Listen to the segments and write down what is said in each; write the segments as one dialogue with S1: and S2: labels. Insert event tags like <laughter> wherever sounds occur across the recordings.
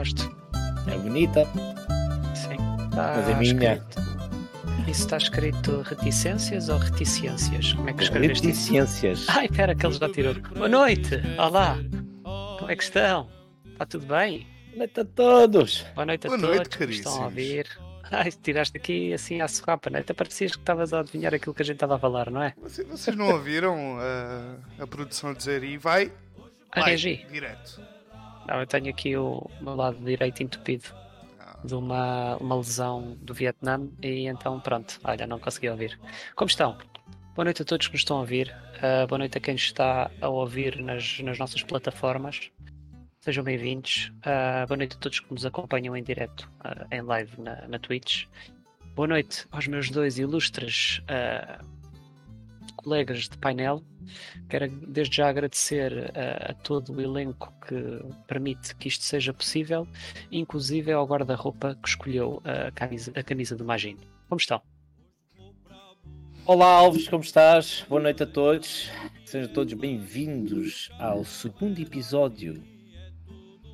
S1: gosto.
S2: É bonita,
S1: Sim. Tá
S2: mas é minha.
S1: escrito- Isso está escrito reticências ou reticências? Como é que escreveste isso?
S2: Reticências.
S1: Ai, pera, que ele já tirou. Boa noite! Olá! Como é que estão? Está tudo bem?
S2: Noite a todos.
S1: Boa noite a
S3: Boa
S1: todos
S3: noite,
S1: que estão a ouvir. Ai, tiraste aqui assim à socapa, né? Até parecias que estavas a adivinhar aquilo que a gente estava a falar, não é?
S3: Vocês, vocês não ouviram uh, a produção dizer e vai?
S1: A
S3: vai,
S1: reagir.
S3: Direto.
S1: Não, eu tenho aqui o meu lado direito entupido
S3: Ah,
S1: de uma, uma lesão do Vietnã e então pronto, olha, não consegui ouvir. Como estão? Boa noite a todos que nos estão a ouvir. Ah, boa noite a quem está a ouvir nas, nas nossas plataformas. Sejam bem-vindos. Ah, boa noite a todos que nos acompanham em direto, ah, em live na, na Twitch. Boa noite aos meus dois ilustres ah, colegas de painel. Quero desde já agradecer ah, a todo o elenco que permite que isto seja possível, inclusive ao guarda-roupa que escolheu a camisa, a camisa do Magino. Como estão?
S2: Olá Alves, como estás? Boa noite a todos. Sejam todos bem-vindos ao segundo episódio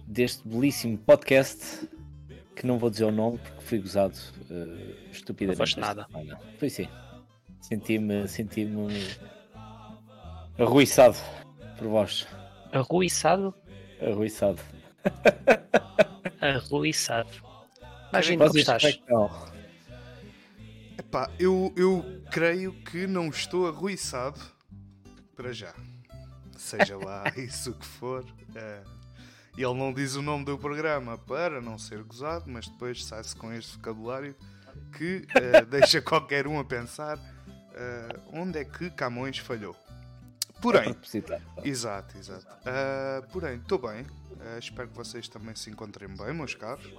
S2: deste belíssimo podcast que não vou dizer o nome porque fui gozado uh, estupidamente.
S1: Não foste nada.
S2: semana. Foi sim. Senti-me senti-me arruiçado por vós.
S1: Arruiçado?
S2: Arruiçado.
S1: Arruiçado. Magino, como estás?
S2: é
S3: epá, eu, eu creio que não estou arruiçado para já. Seja lá <laughs> isso que for. eh, ele não diz o nome do programa para não ser gozado, mas depois sai-se com este vocabulário que eh, deixa qualquer um a pensar eh, onde é que Camões falhou. Porém,
S2: Proposital.
S3: Exato, exato. Ah, porém, estou bem. Ah, espero que vocês também se encontrem bem, meus caros.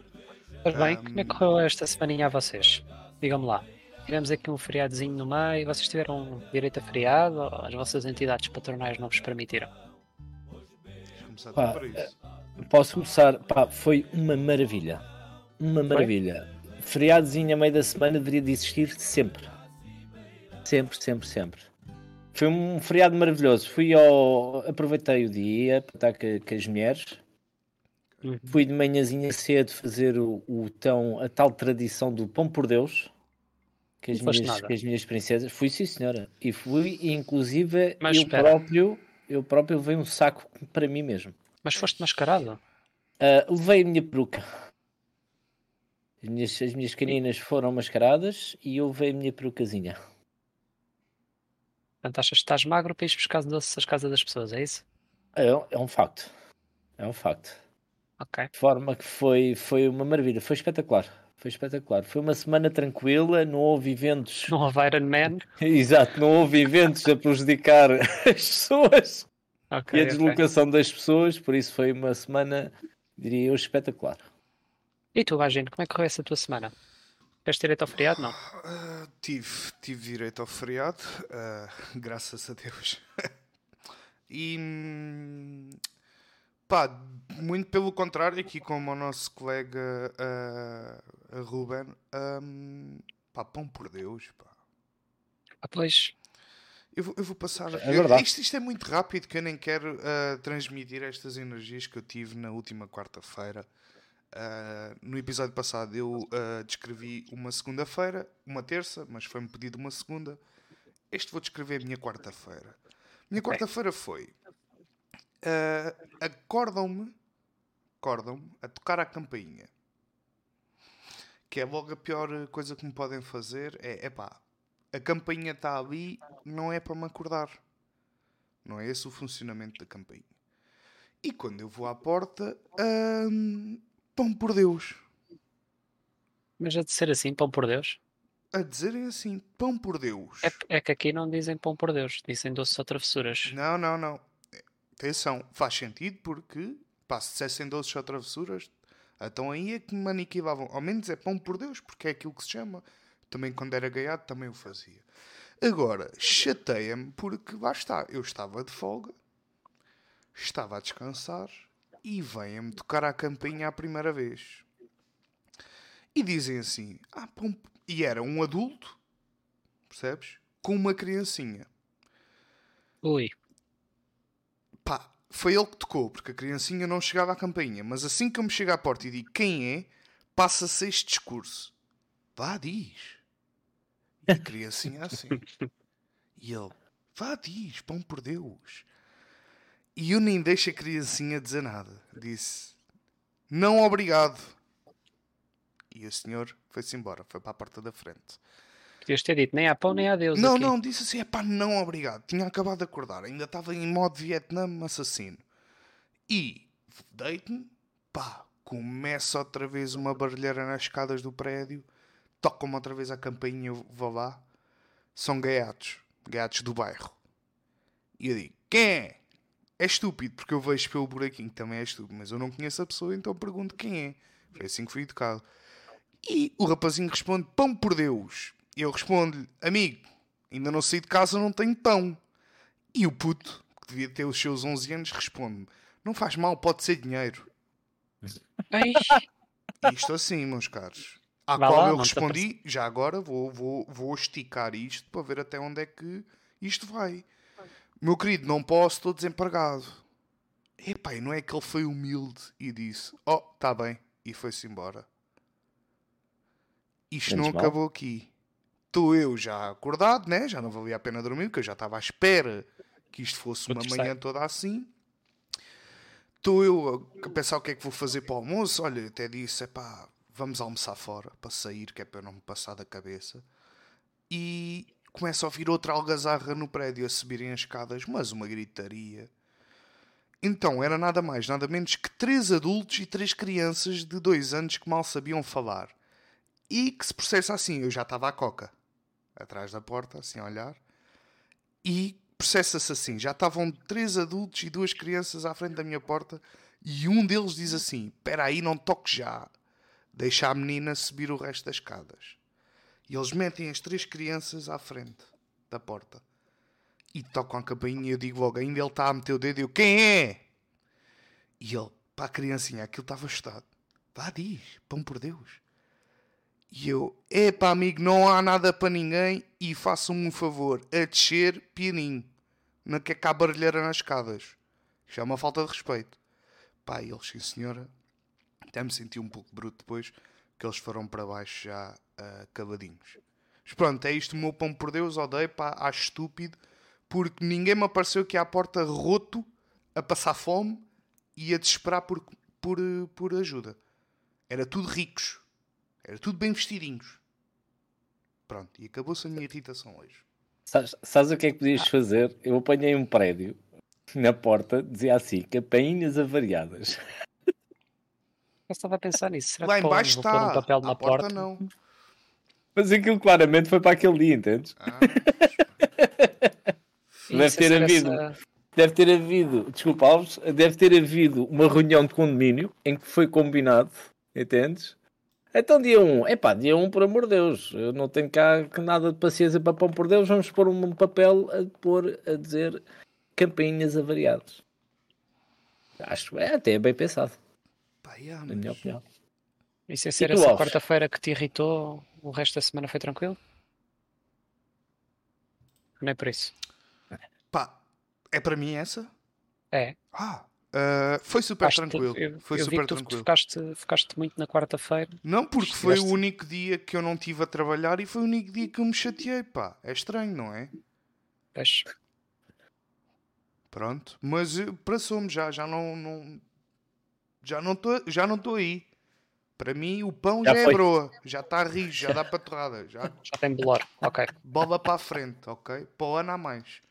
S1: Pois bem,
S3: Ahm.
S1: como é que correu esta semaninha a vocês? Digam-me lá. Tivemos aqui um feriadozinho no meio, vocês tiveram direito a feriado ou as vossas entidades patronais não vos permitiram?
S3: Vamos começar
S2: Pá,
S3: por isso.
S2: Posso começar? Pá, foi uma maravilha. Uma maravilha. Feriadozinho a meio da semana deveria de existir sempre. Sempre, sempre, sempre. Foi um feriado maravilhoso. Fui ao. Aproveitei o dia para estar com, com as mulheres.
S1: Uhum.
S2: Fui de manhãzinha cedo fazer o, o tão, a tal tradição do pão por Deus. Com as, minhas, com as minhas princesas. Fui, sim, senhora. E fui, e inclusive,
S1: Mas
S2: eu
S1: espera.
S2: próprio, eu próprio levei um saco para mim mesmo.
S1: Mas foste mascarado?
S2: Uh, levei a minha peruca. As minhas, as minhas caninas foram mascaradas e eu levei a minha perucazinha.
S1: Portanto, achas que estás magro para ir buscar doces às casas das pessoas, é isso?
S2: É, é um facto. É um facto.
S1: Ok.
S2: De forma que foi, foi uma maravilha. Foi espetacular. Foi espetacular. Foi uma semana tranquila, não houve eventos.
S1: Não houve Iron Man? <laughs>
S2: Exato, não houve eventos a prejudicar <laughs> as pessoas
S1: Ok,
S2: e a deslocação das pessoas, por isso foi uma semana, diria eu, espetacular.
S1: E tu, Magino, como é que correu essa tua semana? Queres direito ao feriado? Não.
S3: Ah, tive, tive direito ao feriado, ah, <laughs> graças a Deus. e pá, muito pelo contrário, aqui como o nosso colega a Ruben, hum, pá, pão por Deus, pá.
S1: Ah, pois,
S3: Eu vou, eu vou passar.
S2: É verdade.
S3: Isto, isto é muito rápido que eu nem quero transmitir estas energias que eu tive na última quarta-feira. Ah, no episódio passado eu ah, descrevi uma segunda-feira, uma terça, mas foi-me pedido uma segunda. Este vou descrever a minha quarta-feira. Minha quarta-feira foi. ah, acordam-me, acordam-me a tocar a campainha. Que é logo a pior coisa que me podem fazer. É, epá, a campainha está ali, não é para me acordar. Não é esse o funcionamento da campainha. E quando eu vou à porta, hum, pão por Deus.
S1: mas a de ser assim, pão por Deus.
S3: A dizerem assim, pão por Deus.
S1: É, é que aqui não dizem pão por Deus, dizem doces ou travessuras.
S3: Não, não, não. Atenção, faz sentido porque, pá, se dissessem doces ou travessuras, então aí é que me aniquilavam. Ao menos é pão por Deus, porque é aquilo que se chama. Também quando era gaiado também o fazia. Agora, chateia-me porque lá está, eu estava de folga, estava a descansar e vêm-me tocar a campainha a primeira vez. E dizem assim, ah, pão... e era um adulto, percebes? Com uma criancinha.
S1: Ui,
S3: Pá, foi ele que tocou, porque a criancinha não chegava à campainha. Mas assim que eu me chego à porta e digo quem é, passa-se este discurso. Vá, diz. E a criancinha assim. <laughs> E ele, vá, diz, pão por Deus. E eu nem deixo a criancinha dizer nada. Disse, não obrigado. E o senhor foi-se embora, foi para a porta da frente.
S1: Podias ter dito nem há pão nem há Deus.
S3: Não,
S1: aqui.
S3: não, disse assim: é pá, não, obrigado. Tinha acabado de acordar, ainda estava em modo Vietnã assassino. E deito-me, pá, começa outra vez uma barulheira nas escadas do prédio, tocam-me outra vez a campainha, vou lá. São gaiatos, gaiatos do bairro. E eu digo: quem é? É estúpido, porque eu vejo pelo buraquinho que também é estúpido, mas eu não conheço a pessoa, então pergunto quem é. Foi assim que fui educado. E o rapazinho responde: pão por Deus. E eu respondo-lhe: Amigo, ainda não saí de casa, não tenho pão. E o puto, que devia ter os seus 11 anos, responde-me: Não faz mal, pode ser dinheiro. <laughs> Isto assim, meus caros. À
S1: Vá
S3: qual
S1: lá,
S3: eu respondi: Já agora vou, vou, vou esticar isto para ver até onde é que isto vai. Meu querido, não posso, estou desempregado. Epá, e não é que ele foi humilde e disse: Oh, está bem. E foi-se embora. Isto
S2: Menos
S3: não
S2: mal.
S3: acabou aqui. Estou eu já acordado, né? Já não valia a pena dormir, porque eu já estava à espera que isto fosse uma manhã toda assim. Estou eu a pensar o que é que vou fazer para o almoço. Olha, até disse: é pá, vamos almoçar fora para sair, que é para eu não me passar da cabeça. E começo a ouvir outra algazarra no prédio a subirem as escadas, mas uma gritaria. Então era nada mais, nada menos que três adultos e três crianças de dois anos que mal sabiam falar. E que se processa assim, eu já estava à coca, atrás da porta, assim a olhar, e processa-se assim, já estavam três adultos e duas crianças à frente da minha porta, e um deles diz assim, espera aí, não toques já, deixa a menina subir o resto das escadas. E eles metem as três crianças à frente da porta. E tocam a campainha e eu digo logo, ainda ele está a meter o dedo e eu, quem é? E ele, para a criancinha, aquilo estava assustado. Vá, diz, pão por Deus. E eu, epá amigo, não há nada para ninguém e façam-me um favor, a descer pianinho. Não quer cá barulheira nas escadas. Isto é uma falta de respeito. Pá, e eles, sim senhora, até me senti um pouco bruto depois, que eles foram para baixo já ah, cavadinhos. Mas pronto, é isto, o meu pão por Deus, odeio, pá, acho estúpido, porque ninguém me apareceu aqui à porta roto, a passar fome e a desesperar por, por, por ajuda. Era tudo ricos. Era tudo bem vestidinhos. Pronto, e acabou-se a minha irritação hoje.
S2: Sabes, sabes o que é que podias fazer? Eu apanhei um prédio na porta, dizia assim: campainhas avariadas.
S1: eu estava a pensar nisso. Será
S3: Lá
S1: que
S3: em
S1: pô,
S3: baixo
S1: vou pôr
S3: está.
S1: um papel
S3: à
S1: na
S3: porta,
S1: porta?
S3: não.
S2: Mas aquilo claramente foi para aquele dia, entendes?
S3: Ah, <laughs>
S2: Deve
S1: se
S2: ter
S1: essa-
S2: havido. Deve ter havido, desculpa Alves, deve ter havido uma reunião de condomínio em que foi combinado, entendes? Então dia 1, um, epá, dia 1 um, por amor de Deus, eu não tenho cá nada de paciência para pão por Deus, vamos pôr um papel a pôr a dizer campainhas avariadas. Acho, é até bem pensado,
S3: pá, yeah,
S2: na minha
S3: mas-
S2: opinião.
S1: E sem ser
S2: tu,
S1: essa quarta-feira que te irritou, o resto da semana foi tranquilo? Não é por isso.
S3: Pá, é para mim essa?
S1: É.
S3: Ah, ah, foi super
S1: Acho que tu-
S3: tranquilo.
S1: eu,
S3: foi
S1: eu vi
S3: super
S1: que tu
S3: tranquilo.
S1: focaste, focaste muito na quarta-feira.
S3: Não, porque foi o único dia que eu não tive a trabalhar e foi o único dia que eu me chateei, pá. É estranho, não é?
S1: Pois,
S3: Pronto. Mas eh, passou-me já, já não, não já não estou já não estou aí. Para mim o pão já,
S2: Já
S3: é broa, já está rijo, já dá para torrada, já <laughs>
S1: já tem bolor. Ok.
S3: bola para a frente, ok? Para o ano a mais.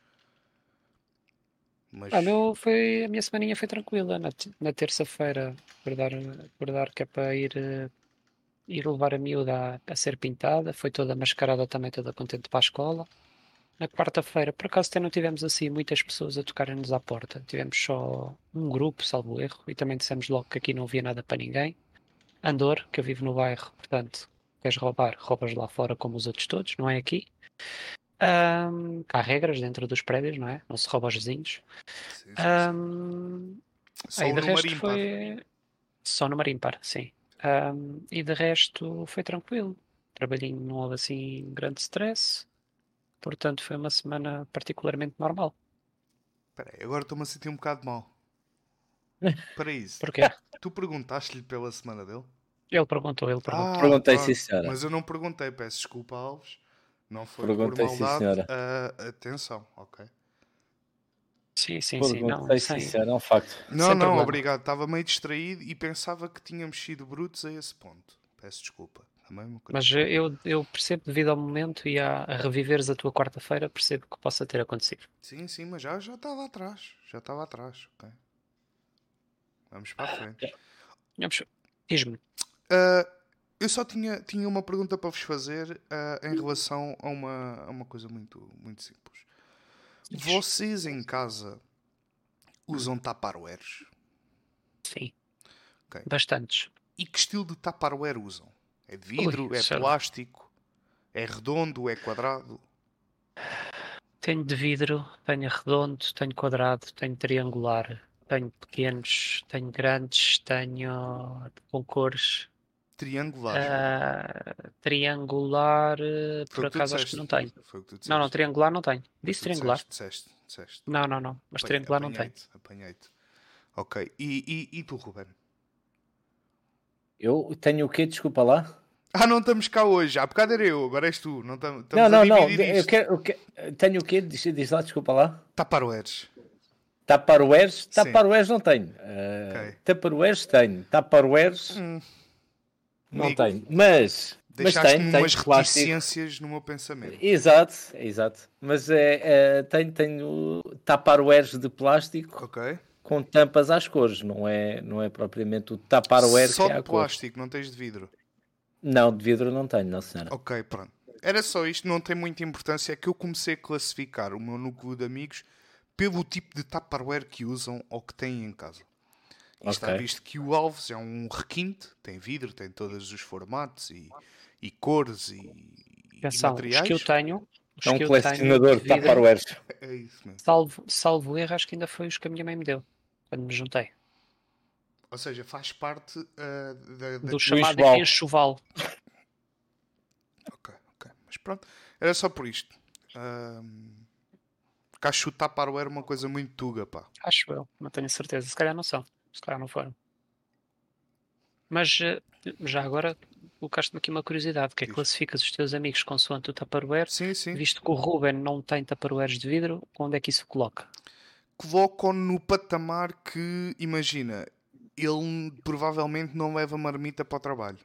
S3: Mas
S1: Ah, meu foi, a minha semaninha foi tranquila. Na, na terça-feira, acordar, acordar que é para ir, eh, ir levar a miúda a, a ser pintada. Foi toda mascarada também, toda contente para a escola. Na quarta-feira, por acaso, até não tivemos assim muitas pessoas a tocarem-nos à porta. Tivemos só um grupo, salvo erro, e também dissemos logo que aqui não havia nada para ninguém. Andor, que eu vivo no bairro, portanto, queres roubar, roubas lá fora como os outros todos, não é aqui. Ahm, há regras dentro dos prédios, não é? Não se rouba aos vizinhos.
S3: sim, sim, sim.
S1: Ahm,
S3: Só
S1: aí de resto foi só no Marimpar, sim. Ahm, e de resto foi tranquilo. Trabalhinho não houve assim grande stress. Portanto, foi uma semana particularmente normal.
S3: Espera aí, agora estou-me a sentir um bocado mal. Para isso. <laughs>
S1: Porquê?
S3: Tu perguntaste-lhe pela semana dele?
S1: Ele perguntou, ele perguntou.
S3: Ah,
S2: Perguntei, sim, senhora.
S3: Mas eu não perguntei, peço desculpa, Alves. Não foi
S2: Perguntei,
S3: por
S2: sim,
S3: maldade.
S2: senhora.
S3: Ah, atenção, ok.
S1: Sim, sim, sim. Não,
S2: sim, senhora, é um facto.
S3: Não,
S1: Sem
S3: não,
S1: problema.
S3: obrigado. Estava meio distraído e pensava que tínhamos sido brutos a esse ponto. Peço desculpa. Coisa.
S1: Mas eu, eu percebo, devido ao momento e a, a reviveres a tua quarta-feira, percebo que possa ter acontecido.
S3: Sim, sim, mas já já estava atrás. Já estava atrás, ok. Vamos para a frente.
S1: Vamos- Diz-me,
S3: Ah, eu só tinha, tinha uma pergunta para vos fazer ah, em relação a uma, a uma coisa muito, muito simples. Vocês em casa usam taparoeiros?
S1: sim.
S3: Ok.
S1: Bastantes.
S3: E que estilo de taparware usam? É de vidro?
S1: Ui,
S3: é plástico? É redondo? É quadrado?
S1: Tenho de vidro, tenho redondo, tenho quadrado, tenho triangular, tenho pequenos, tenho grandes, tenho com cores.
S3: Triangular?
S1: Ah, triangular, eh,
S3: Foi
S1: por acaso acho que
S3: disseste.
S1: não tenho.
S3: Foi o que tu
S1: Não, não,
S3: disseste.
S1: triangular não tenho. Disse triangular.
S3: Disseste, disseste, disseste.
S1: Não, não, não. Mas
S3: Apanhei-
S1: triangular não tenho.
S3: apanhei-te, Apanhei-te. Ok. E, e, e tu, Ruben?
S2: Eu tenho o quê? Desculpa lá.
S3: Ah, não estamos cá hoje. Há bocado era eu, agora és tu. Não tam-
S2: não, não, não. Eu quero, eu quero- Tenho o quê? Diz, diz lá, desculpa lá.
S3: Taparoeiros.
S2: Tupperwares? Tupperwares não tenho. Uh,
S3: Ok.
S2: Tupperwares tenho. Tupperwares
S3: Hum.
S2: não
S3: Amigo,
S2: tenho. Mas, mas
S3: Deixaste-me
S2: tenho, tenho
S3: umas
S2: plástico.
S3: reticências no meu pensamento.
S2: Exato, exato. Mas é, é, tenho, tenho Tupperwares de plástico
S3: Ok?
S2: com tampas às cores. Não é, não é propriamente o Tupperware
S3: Só
S2: que é
S3: de
S2: a cor.
S3: plástico, não tens de vidro.
S2: Não, de vidro não tenho, não senhora.
S3: Ok, pronto. Era só isto, não tem muita importância. É que eu comecei a classificar o meu núcleo de amigos pelo tipo de Tupperware que usam ou que têm em casa. E está visto que o Alves é um requinte, tem vidro, tem todos os formatos e, e cores e, e
S1: Atenção, os
S3: materiais.
S1: que eu tenho. Os
S2: É um colecionador de Tupperwares.
S3: É isso mesmo.
S1: salvo, salvo erro, acho que ainda foi os que a minha mãe me deu. Quando me juntei.
S3: Ou seja, faz parte ah, da, da
S1: Do chamado
S2: enxoval.
S1: enxoval.
S3: Ok, ok. Mas pronto, era só por isto. Um, porque acho que o Tupperware é uma coisa muito tuga, pá.
S1: Acho eu, não tenho certeza. Se calhar não são. Se calhar não foram. Mas eh, já agora colocaste-me aqui uma curiosidade, que é classificas os teus amigos consoante o Tupperware,
S3: Sim, sim.
S1: visto que o Ruben não tem Tupperwares de vidro, onde é que isso coloca?
S3: Colocam no patamar que, imagina, ele provavelmente não leva marmita para o trabalho.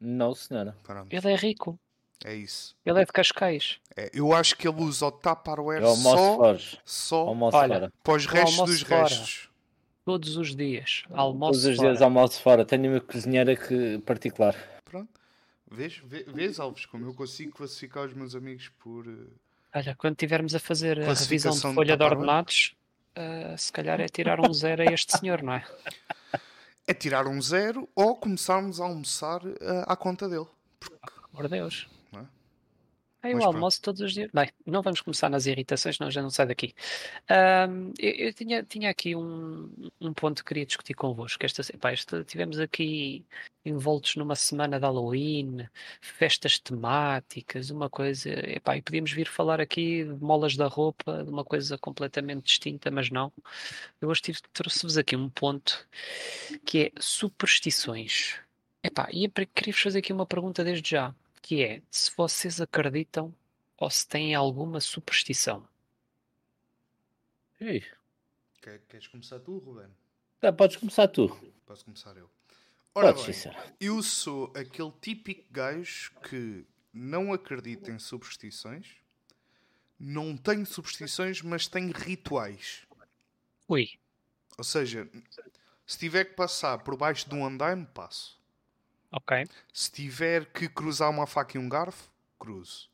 S2: Não, senhora.
S3: Pronto,
S1: Ele é rico,
S3: é isso.
S1: ele é de Cascais.
S3: É, eu acho que ele usa o Tupperware
S2: É almoço
S3: só, só
S2: Almoço
S1: Olha,
S2: fora.
S3: para os
S1: o
S3: restos
S1: almoço
S3: dos
S1: fora.
S3: restos.
S1: Todos os dias, almoço
S2: Todos os
S1: fora.
S2: dias almoço fora. Tenho uma cozinheira que, particular.
S3: Pronto. Vês, vê- vês, Alves, como eu consigo classificar os meus amigos por... eh,
S1: Olha, quando estivermos a fazer a revisão de
S3: de
S1: folha de
S3: Tupperware?
S1: ordenados, eh, se calhar é tirar um zero a este senhor, não é? <laughs>
S3: É tirar um zero ou começarmos a almoçar eh, à conta dele.
S1: Por amor de Deus.
S3: É?
S1: É eu
S3: Mas pronto.
S1: almoço todos os dias. Bem, não vamos começar nas irritações, não, já não sai daqui. Ahm, eu eu tinha, tinha aqui um, um ponto que queria discutir convosco. Esta, epá, esta, tivemos aqui envoltos numa semana de Halloween, festas temáticas, uma coisa. Epá, e podíamos vir falar aqui de molas da roupa, de uma coisa completamente distinta, mas não. Eu hoje trouxe-vos aqui um ponto que é superstições. Epá, e eu queria-vos fazer aqui uma pergunta desde já, que é se vocês acreditam ou se têm alguma superstição.
S3: Quer- Queres começar tu, Ruben?
S2: tá, podes começar tu.
S3: Posso começar eu. Ora
S2: Podes,
S3: bem, eu sou aquele típico gajo que não acredita em superstições, não tenho superstições, mas tenho rituais.
S1: Ui,
S3: Ou seja, se tiver que passar por baixo de um andaime, passo.
S1: Ok.
S3: Se tiver que cruzar uma faca e um garfo, cruzo.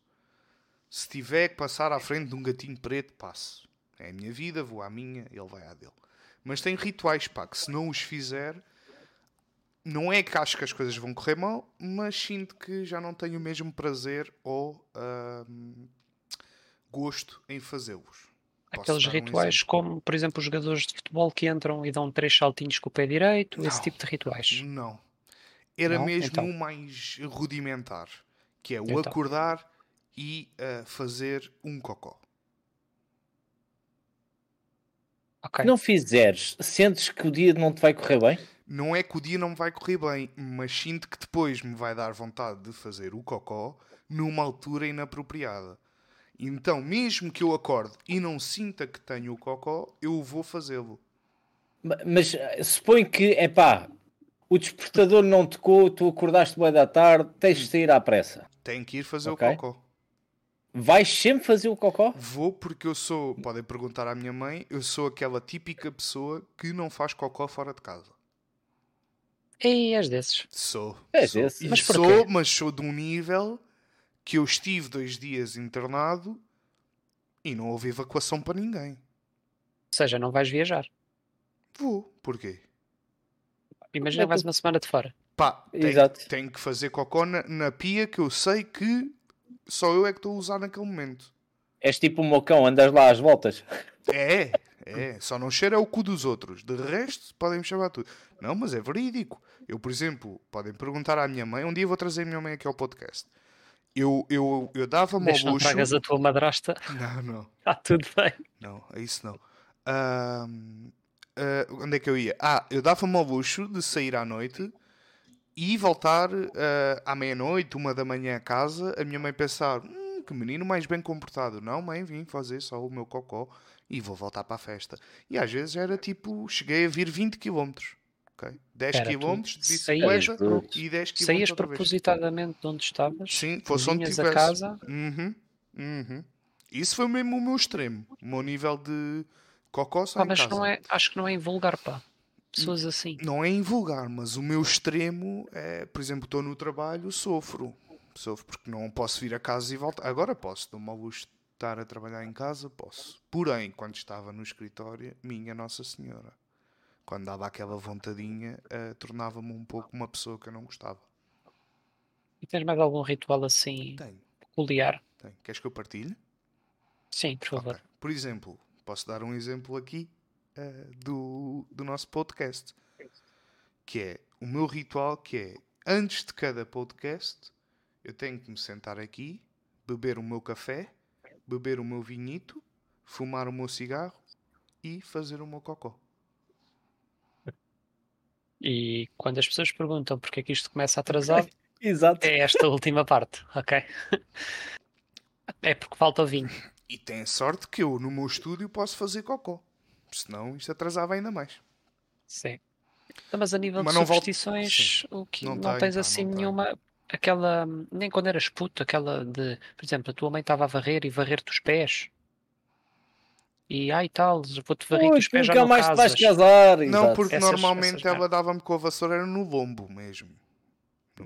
S3: Se tiver que passar à frente de um gatinho preto, passo. É a minha vida, vou à minha, ele vai à dele. Mas tem rituais, pá, que se não os fizer, não é que acho que as coisas vão correr mal, mas sinto que já não tenho o mesmo prazer ou gosto em fazê-los.
S1: Aqueles
S3: um
S1: rituais
S3: exemplo?
S1: como, por exemplo, os jogadores de futebol que entram e dão três saltinhos com o pé direito, esse
S3: Não.
S1: tipo de rituais.
S3: Não. Era
S1: Não?
S3: mesmo
S1: Então.
S3: o mais rudimentar, que é o
S1: Então.
S3: acordar e ah, fazer um cocó.
S1: Ok.
S2: Se não fizeres, sentes que o dia não te vai correr bem?
S3: Não é que o dia não me vai correr bem, mas sinto que depois me vai dar vontade de fazer o cocó numa altura inapropriada. Então, mesmo que eu acorde e não sinta que tenho o cocó, eu vou fazê-lo.
S2: Ma- Mas eh, supõe que, é pá, o despertador não tocou, tu acordaste bem da tarde, tens de sair à pressa.
S3: Tenho que ir fazer
S2: Ok.
S3: o cocó.
S2: Vais sempre fazer o cocó?
S3: Vou porque eu sou, podem perguntar à minha mãe, eu sou aquela típica pessoa que não faz cocó fora de casa.
S1: E és desses.
S3: Sou.
S2: És
S3: sou.
S2: esse.
S3: E
S1: Mas
S3: sou,
S1: porquê?
S3: mas sou de um nível que eu estive dois dias internado e não houve evacuação para ninguém.
S1: Ou seja, não vais viajar.
S3: Vou. Porquê?
S1: Imagina vais uma semana de fora.
S3: Pá, tenho,
S2: Exato.
S3: tenho que fazer cocó na, na pia que eu sei que só eu é que estou a usar naquele momento.
S2: És tipo um mocão, andas lá às voltas.
S3: É, é. Só não cheira o cu dos outros. De resto, podem me chamar tudo. Não, mas é verídico. Eu, por exemplo, podem perguntar à minha mãe. Um dia vou trazer a minha mãe aqui ao podcast. Eu, eu, eu dava-me ao
S1: Deixa não
S3: luxo.
S1: tragas a tua madrasta.
S3: Não, não.
S1: Está tudo bem.
S3: Não, é isso não. Ahm, ah, onde é que eu ia? Ah, eu dava-me ao luxo de sair à noite e voltar ah, à meia-noite, uma da manhã a casa, a minha mãe pensar, hum, que menino mais bem comportado. Não, mãe, vim fazer só o meu cocó e vou voltar para a festa. E às vezes era tipo, cheguei a vir 20 km. ok? 10
S1: Espera,
S3: km de bicicleta e 10 km
S1: Saías propositadamente de onde estavas.
S3: Sim, fosse onde tivesse.
S1: a casa.
S3: Uhum, uhum. Isso foi mesmo o meu extremo. O meu nível de cocó
S1: Pá,
S3: em
S1: mas
S3: casa.
S1: não é, acho que não é invulgar, pá. Pessoas assim.
S3: Não é invulgar, mas o meu extremo é, por exemplo, estou no trabalho, sofro. Sofro porque não posso vir a casa e voltar. Agora posso, dou-me ao luxo de estar a trabalhar em casa, posso. Porém, quando estava no escritório, minha Nossa Senhora, quando dava aquela vontadinha, eh, tornava-me um pouco uma pessoa que eu não gostava.
S1: E tens mais algum ritual assim
S3: Tenho,
S1: peculiar?
S3: tenho. Queres que eu partilhe?
S1: Sim, por favor.
S3: Ok. Por exemplo, posso dar um exemplo aqui eh, do, do nosso podcast, que é o meu ritual, que é antes de cada podcast, eu tenho que me sentar aqui, beber o meu café, beber o meu vinhito, fumar o meu cigarro e fazer o meu cocó.
S1: E quando as pessoas perguntam porque é que isto começa atrasado, <laughs>
S2: Exato.
S1: é esta última parte, ok? <laughs> É porque falta o vinho.
S3: E tem a sorte que eu no meu estúdio posso fazer cocó. Senão isto atrasava ainda mais.
S1: Sim. Então, mas a nível
S3: Mas
S1: de
S3: não volto-
S1: superstições, o que
S3: Não
S1: não,
S3: tenho,
S1: tens
S3: pá,
S1: assim
S3: não
S1: nenhuma. Aquela. Nem quando eras puto, aquela de. Por exemplo, a tua mãe estava a varrer e varrer-te os pés. E ai tal, vou-te varrer os pés já
S2: nunca
S1: não
S2: mais te vais
S1: casas.
S2: casar.
S3: Não,
S2: exato.
S3: porque
S1: Essas-
S3: normalmente
S1: essas
S3: ela dava-me com a vassoura era no lombo mesmo.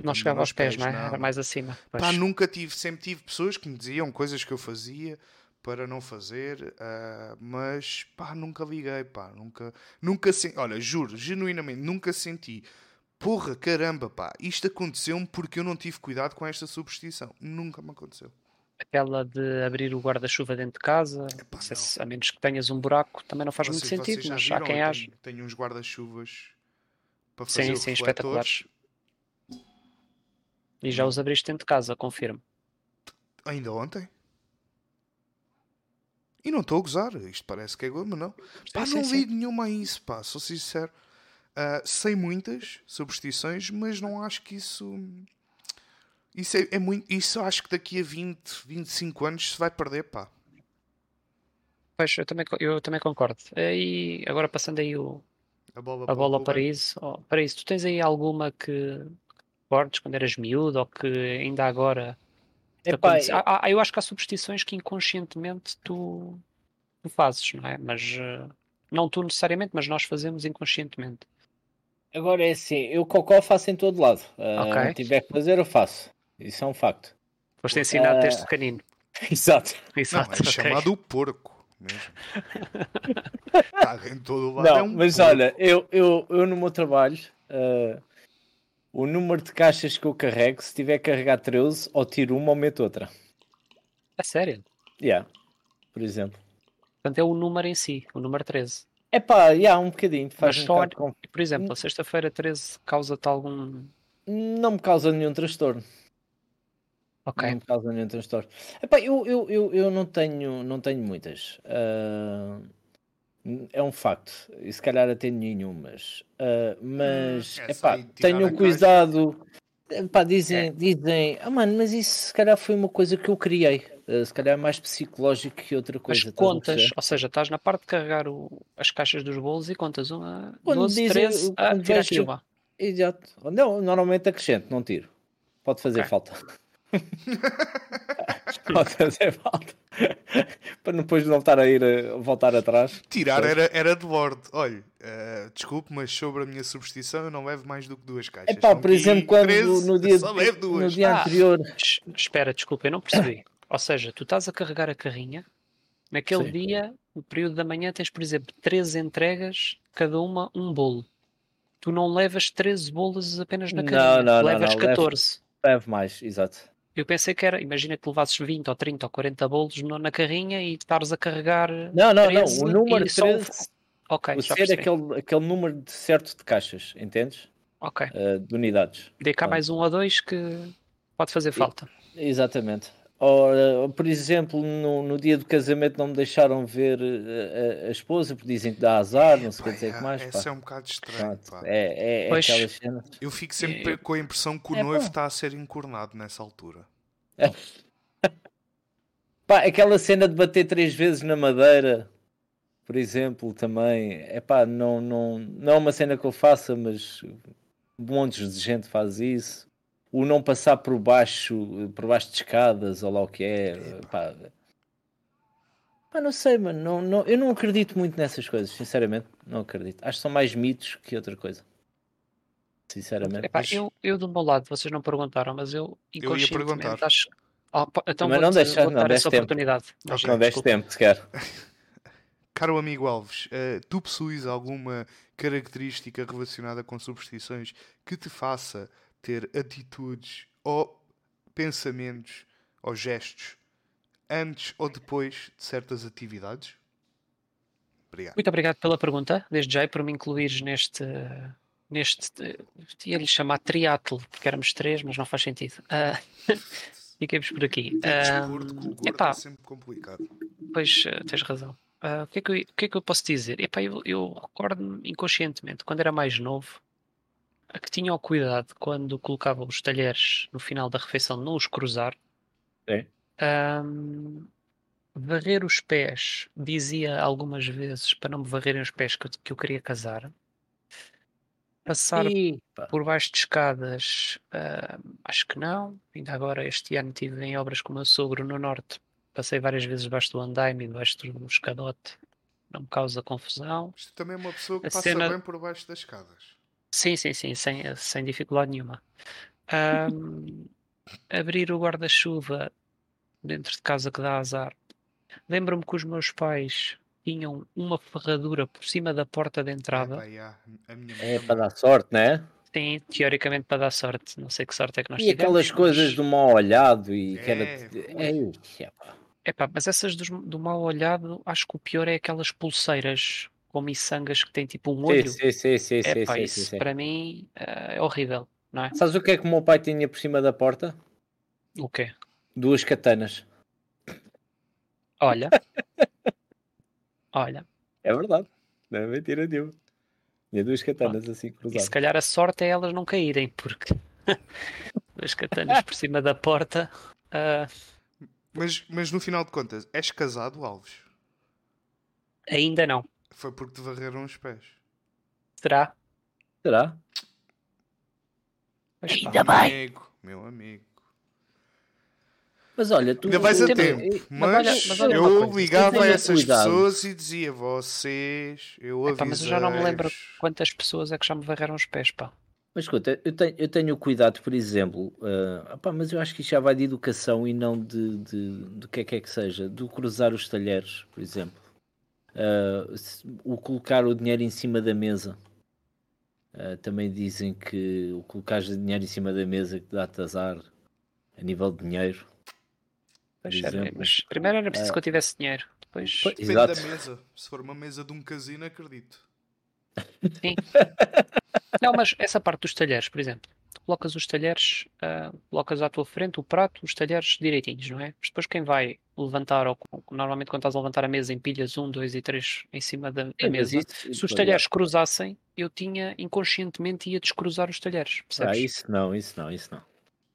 S1: Não
S3: me
S1: chegava aos pés, não é?
S3: não.
S1: Era mais acima.
S3: Pá,
S1: Pois.
S3: nunca tive, sempre tive pessoas que me diziam coisas que eu fazia para não fazer, ah, mas pá, nunca liguei, pá, nunca, nunca senti, olha, juro, genuinamente, nunca senti, porra, caramba, pá, isto aconteceu-me porque eu não tive cuidado com esta superstição, nunca me aconteceu.
S1: Aquela de abrir o guarda-chuva dentro de casa,
S3: Epá,
S1: não. se- a menos que tenhas um buraco, também não faz muito
S3: Vocês- vocês
S1: sentido, mas há quem acha.
S3: tenho, tenho uns guarda-chuvas para fazer
S1: Sim, sim, espetaculares. E já os abriste dentro de casa, confirmo.
S3: Ainda ontem. E não estou a gozar, isto parece que é goma, não. Pá,
S1: Sim,
S3: não
S1: sim,
S3: ligo nenhuma a isso, pá, sou sincero. Ah, sei muitas superstições, mas não acho que isso. Isso é, é muito. Isso acho que daqui a 20, 25 anos se vai perder, pá.
S1: Pois, eu também, eu também concordo. E agora passando aí o,
S3: A bola,
S1: a bola ao
S3: para
S1: paraíso, oh, paraíso, tu tens aí alguma que recordes quando eras miúdo ou que ainda agora
S2: Epá?
S1: Ah, ah, eu acho que há superstições que inconscientemente tu, tu fazes, não é? Mas eh, não tu necessariamente, mas nós fazemos inconscientemente.
S2: Agora é assim, eu cocó faço em todo lado. Ah,
S1: Ok.
S2: Se tiver que fazer, eu faço. Isso é um facto.
S1: Foste ensinado
S2: Ah,
S1: desde pequenino. <laughs> <laughs>
S2: Exato.
S3: Não,
S1: Exato.
S3: é
S1: ok.
S3: chamado o porco mesmo. <laughs> Está em todo o lado.
S2: Não,
S3: é um
S2: mas
S3: porco.
S2: olha, eu, eu, eu no meu trabalho, ah, o número de caixas que eu carrego, se tiver que carregar 13, ou tiro uma ou meto outra.
S1: É sério.
S2: Yeah, por exemplo.
S1: Portanto, é o número em si, o número 13.
S2: É pá, yeah, um bocadinho. Faz
S1: Mas
S2: um
S1: só-
S2: com-
S1: Por exemplo, a sexta-feira 13 causa-te algum.
S2: Não me causa nenhum transtorno.
S1: Ok.
S2: Não me causa nenhum transtorno. Epá, eu, eu, eu, eu não tenho, não tenho muitas. Ah, É um facto. E se calhar até nenhum, mas. Uh, mas.
S3: Hum, é
S2: epá,
S3: a
S2: tenham cuidado. Epá, dizem,
S1: É.
S2: dizem, ah mano, mas isso se calhar foi uma coisa que eu criei. Uh, se calhar é mais psicológico que outra coisa. estás a
S1: contas, ou seja, estás na parte de carregar o- as caixas dos bolos e contas uma,
S2: Quando
S1: 12,
S2: dizem-
S1: 13, ah,
S2: quando
S1: tira aqui
S2: vejo-
S1: uma.
S2: Exato. Não, normalmente acrescento, não tiro. Pode fazer
S1: Ok.
S2: falta. <laughs> Pode fazer falta. Para depois não estar a ir a voltar atrás.
S3: Tirar
S2: Pois.
S3: era, era de bordo. Olha, eh, desculpe, mas sobre a minha superstição eu não levo mais do que duas caixas.
S2: É pá, por exemplo, quando
S3: 13,
S2: no dia,
S3: só levo
S2: no dia
S1: Ah.
S2: anterior.
S1: Es- Espera, desculpa, eu não percebi. Ou seja, tu estás a carregar a carrinha, naquele
S2: Sim.
S1: dia, no período da manhã, tens, por exemplo, 13 entregas, cada uma um bolo. Tu não levas 13 bolos apenas na
S2: Não,
S1: carrinha,
S2: não, não,
S1: levas
S2: não, levo-
S1: 14.
S2: Leve mais, exato.
S1: Eu pensei que era, imagina que levasses 20 ou 30 ou 40 bolos no- na carrinha e estares a carregar.
S2: Não, não,
S1: 13
S2: não. O número
S1: e só
S2: 13,
S1: Ok,
S2: o
S1: já
S2: ser
S1: percebi.
S2: aquele, aquele número de certo de caixas, entendes?
S1: Ok.
S2: Uh, de unidades.
S1: Dê cá
S2: Pronto.
S1: mais um ou dois que pode fazer falta.
S2: Exatamente. Ora, por exemplo, no, no dia do casamento não me deixaram ver uh, a, a esposa porque dizem que dá azar, não sei o que dizer que mais. pá.
S3: Essa é um bocado estranho.
S2: É, é, é
S1: Pois.
S2: aquelas cenas.
S3: Eu fico sempre
S1: Eu-
S3: com a impressão que o
S2: É
S3: noivo está a ser encornado nessa altura. <laughs>
S2: Pá, aquela cena de bater três vezes na madeira, por exemplo, também, é pá, não, não, não é uma cena que eu faça, mas montes de gente faz isso. O não passar por baixo, por baixo de escadas, ou lá o que é, pá. Pá, não sei, mano, não, não, eu não acredito muito nessas coisas, sinceramente, não acredito. Acho que são mais mitos que outra coisa. Sinceramente.
S1: Epá,
S2: Mas-
S1: eu, eu do meu lado, vocês não perguntaram, mas eu
S3: ia
S1: inconscientemente
S3: perguntar.
S1: acho. Oh, então
S2: Mas não deixa- não deste
S1: essa
S2: tempo.
S1: oportunidade. Mas,
S3: Ok.
S2: não deste
S1: desculpa.
S2: tempo sequer. <laughs>
S3: Caro amigo Alves, eh, tu possuis alguma característica relacionada com superstições que te faça ter atitudes ou pensamentos ou gestos antes ou depois de certas atividades? Obrigado.
S1: Muito obrigado pela pergunta, desde já e por me incluires neste. neste ia-lhe chamar triatlo, porque éramos três, mas não faz sentido. Ah, <laughs> Fiquemos por aqui. Ah,
S3: gordo
S1: epá,
S3: é sempre complicado.
S1: Pois, eh, tens razão. Ah, o, que é que eu, o que é que eu posso dizer? Epá, eu, eu recordo-me inconscientemente, quando era mais novo, que tinha o cuidado quando colocava os talheres no final da refeição, não os cruzar.
S2: É.
S1: Ahm, varrer os pés, dizia algumas vezes para não me varrerem os pés que eu, que eu queria casar. Passar
S2: E, pá,
S1: por baixo de escadas, ah, acho que não. Ainda agora, este ano, estive em obras com o meu sogro no Norte. Passei várias vezes debaixo do andaime e debaixo do escadote. Não me causa confusão.
S3: Isto também é uma pessoa que
S1: A
S3: passa
S1: cena-
S3: bem por baixo das escadas.
S1: Sim, sim, sim, sem, sem dificuldade nenhuma. Ahm, abrir o guarda-chuva dentro de casa que dá azar. Lembro-me que os meus pais tinham uma ferradura por cima da porta de entrada.
S2: É para dar sorte, não é?
S1: Sim, teoricamente para dar sorte. Não sei que sorte é que nós
S2: E aquelas
S1: tivemos,
S2: coisas
S1: mas-
S2: do mal olhado e que era.
S3: É,
S2: É, é, pá.
S1: Epá, mas essas dos- do mal olhado, acho que o pior é aquelas pulseiras com miçangas que têm tipo um olho.
S2: sim, sim, sim, sim,
S1: Epá,
S2: sim,
S1: isso
S2: sim, sim.
S1: para mim eh, é horrível, não é?
S2: Sabes o que é que o meu pai tinha por cima da porta?
S1: O quê?
S2: Duas katanas.
S1: Olha. <laughs> Olha.
S2: É verdade. Não é mentira nenhuma. Tinha duas katanas assim
S1: E se
S2: cruzadas.
S1: calhar a sorte é elas não caírem, porque <laughs> as katanas por cima da porta. ah,
S3: Mas, mas no final de contas, és casado, Alves?
S1: ainda não.
S3: Foi porque te varreram os pés.
S1: Será?
S2: Será?
S1: Mas, pá,
S3: Meu amigo, meu amigo.
S2: Mas olha, tu.
S3: Ainda vais a tempo,
S2: eh,
S3: mas,
S1: olha- mas olha
S3: eu
S1: coisa,
S3: ligava a essas
S2: cuidado.
S3: pessoas e dizia vocês, eu
S1: Epá, mas eu já não me lembro
S3: avisei-vos."
S1: quantas pessoas é que já me varreram os pés, pá.
S2: Mas escuta, eu tenho, eu tenho cuidado, por exemplo, opá, mas eu acho que isto já vai de educação e não de, de, de que é que é que seja, do cruzar os talheres, por exemplo. Se- o colocar o dinheiro em cima da mesa. Ah, também dizem que o colocar dinheiro em cima da mesa que dá-te azar a nível de dinheiro.
S1: Mas, era- mas primeiro era preciso
S2: Ah.
S1: que eu tivesse dinheiro. Depois,
S2: Pois,
S3: Depende
S2: Exato.
S3: da mesa. Se for uma mesa de um casino, acredito.
S1: Sim. <laughs> Não, mas essa parte dos talheres, por exemplo, colocas os talheres, uh, colocas à tua frente o prato, os talheres direitinhos, não é? Mas depois quem vai levantar, ou normalmente quando estás a levantar a mesa, empilhas um, dois e três em cima da, da mesa. Isso, Se os talheres cruzassem, eu tinha inconscientemente ia descruzar os talheres. Percebes?
S2: Ah, isso não, isso não, isso não.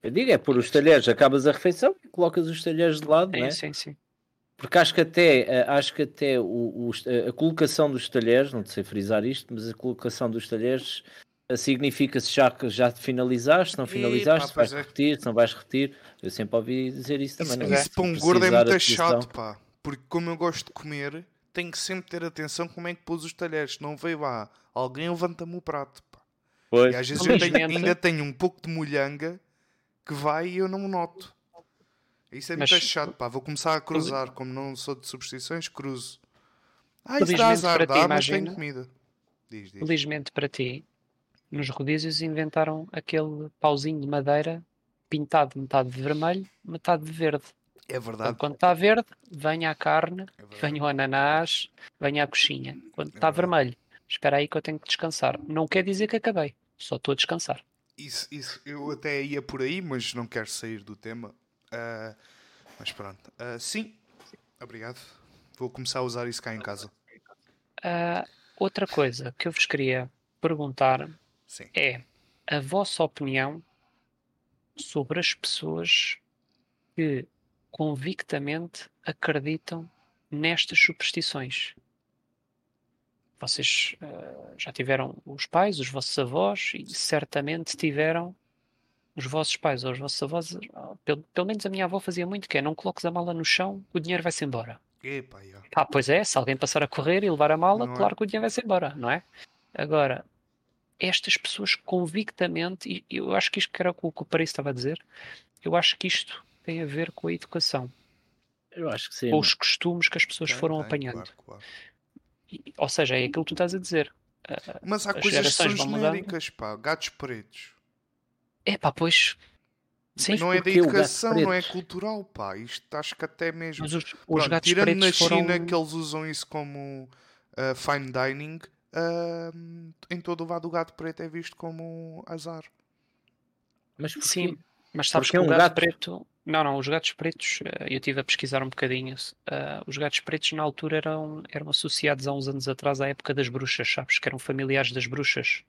S2: Eu digo, é por os talheres, acabas a refeição e colocas os talheres de lado,
S1: sim,
S2: não é?
S1: Sim, sim.
S2: Porque acho que até, eh, acho que até o, o, a colocação dos talheres, não sei frisar isto, mas a colocação dos talheres eh, significa se já, já finalizaste, se não finalizaste, se vais é. repetir, se não vais repetir. Eu sempre ouvi dizer isso também.
S3: Isso,
S2: não
S3: é? isso para um gordo é muito chato, pá. Porque como eu gosto de comer, tenho que sempre ter atenção como é que pôs os talheres. Não veio lá, alguém levanta-me o prato, pá. Pois. E às vezes eu tenho, ainda tenho um pouco de molhanga que vai e eu não noto. Isso é muito Mas... chato, pá. Vou começar a cruzar. Como não sou de superstições, cruzo. Ah, isso dá azar, dá, mas tem comida.
S1: Diz, diz. Felizmente para ti, nos rodízios inventaram aquele pauzinho de madeira pintado metade de vermelho, metade de verde.
S3: É verdade.
S1: Então, quando está verde, venha a carne, é venha o ananás, venha a coxinha. Quando está é vermelho, espera aí que eu tenho que descansar. Não quer dizer que acabei, só estou a descansar.
S3: Isso, isso, eu até ia por aí, mas não quero sair do tema. Uh, mas pronto. Uh, sim, obrigado. Vou começar a usar isso cá em casa.
S1: Uh, outra coisa que eu vos queria perguntar
S3: sim.
S1: é a vossa opinião sobre as pessoas que convictamente acreditam nestas superstições. Vocês uh, já tiveram os pais, os vossos avós, e certamente tiveram os vossos pais ou os vossos avós, pelo, pelo menos a minha avó fazia muito, que é não coloques a mala no chão, o dinheiro vai-se embora.
S3: Epa,
S1: Ah, pois é, se alguém passar a correr e levar a mala, não é? claro é. que o dinheiro vai-se embora, não é? Agora, estas pessoas convictamente, e eu acho que isto que era o que o Paris estava a dizer, eu acho que isto tem a ver com a educação.
S2: Eu acho que sim.
S1: Ou os costumes que as pessoas tem, foram tem, apanhando. Claro, claro. E, ou seja, é aquilo que tu estás a dizer.
S3: Mas há coisas que são genéricas, pá. Gatos pretos.
S1: É pá, pois.
S3: Sim, não é da educação, não é cultural, pá. Isto acho que até mesmo.
S1: Mas os, os Pronto, gatos
S3: tirando
S1: pretos
S3: na China
S1: foram...
S3: que eles usam isso como uh, fine dining, uh, em todo o lado o gato preto é visto como azar.
S1: Mas Sim, mas sabes porque que o um gato, gato, preto. Não, não, os gatos pretos, eh, eu estive a pesquisar um bocadinho. Uh, os gatos pretos na altura eram, eram associados há uns anos atrás à época das bruxas, sabes? Que eram familiares das bruxas.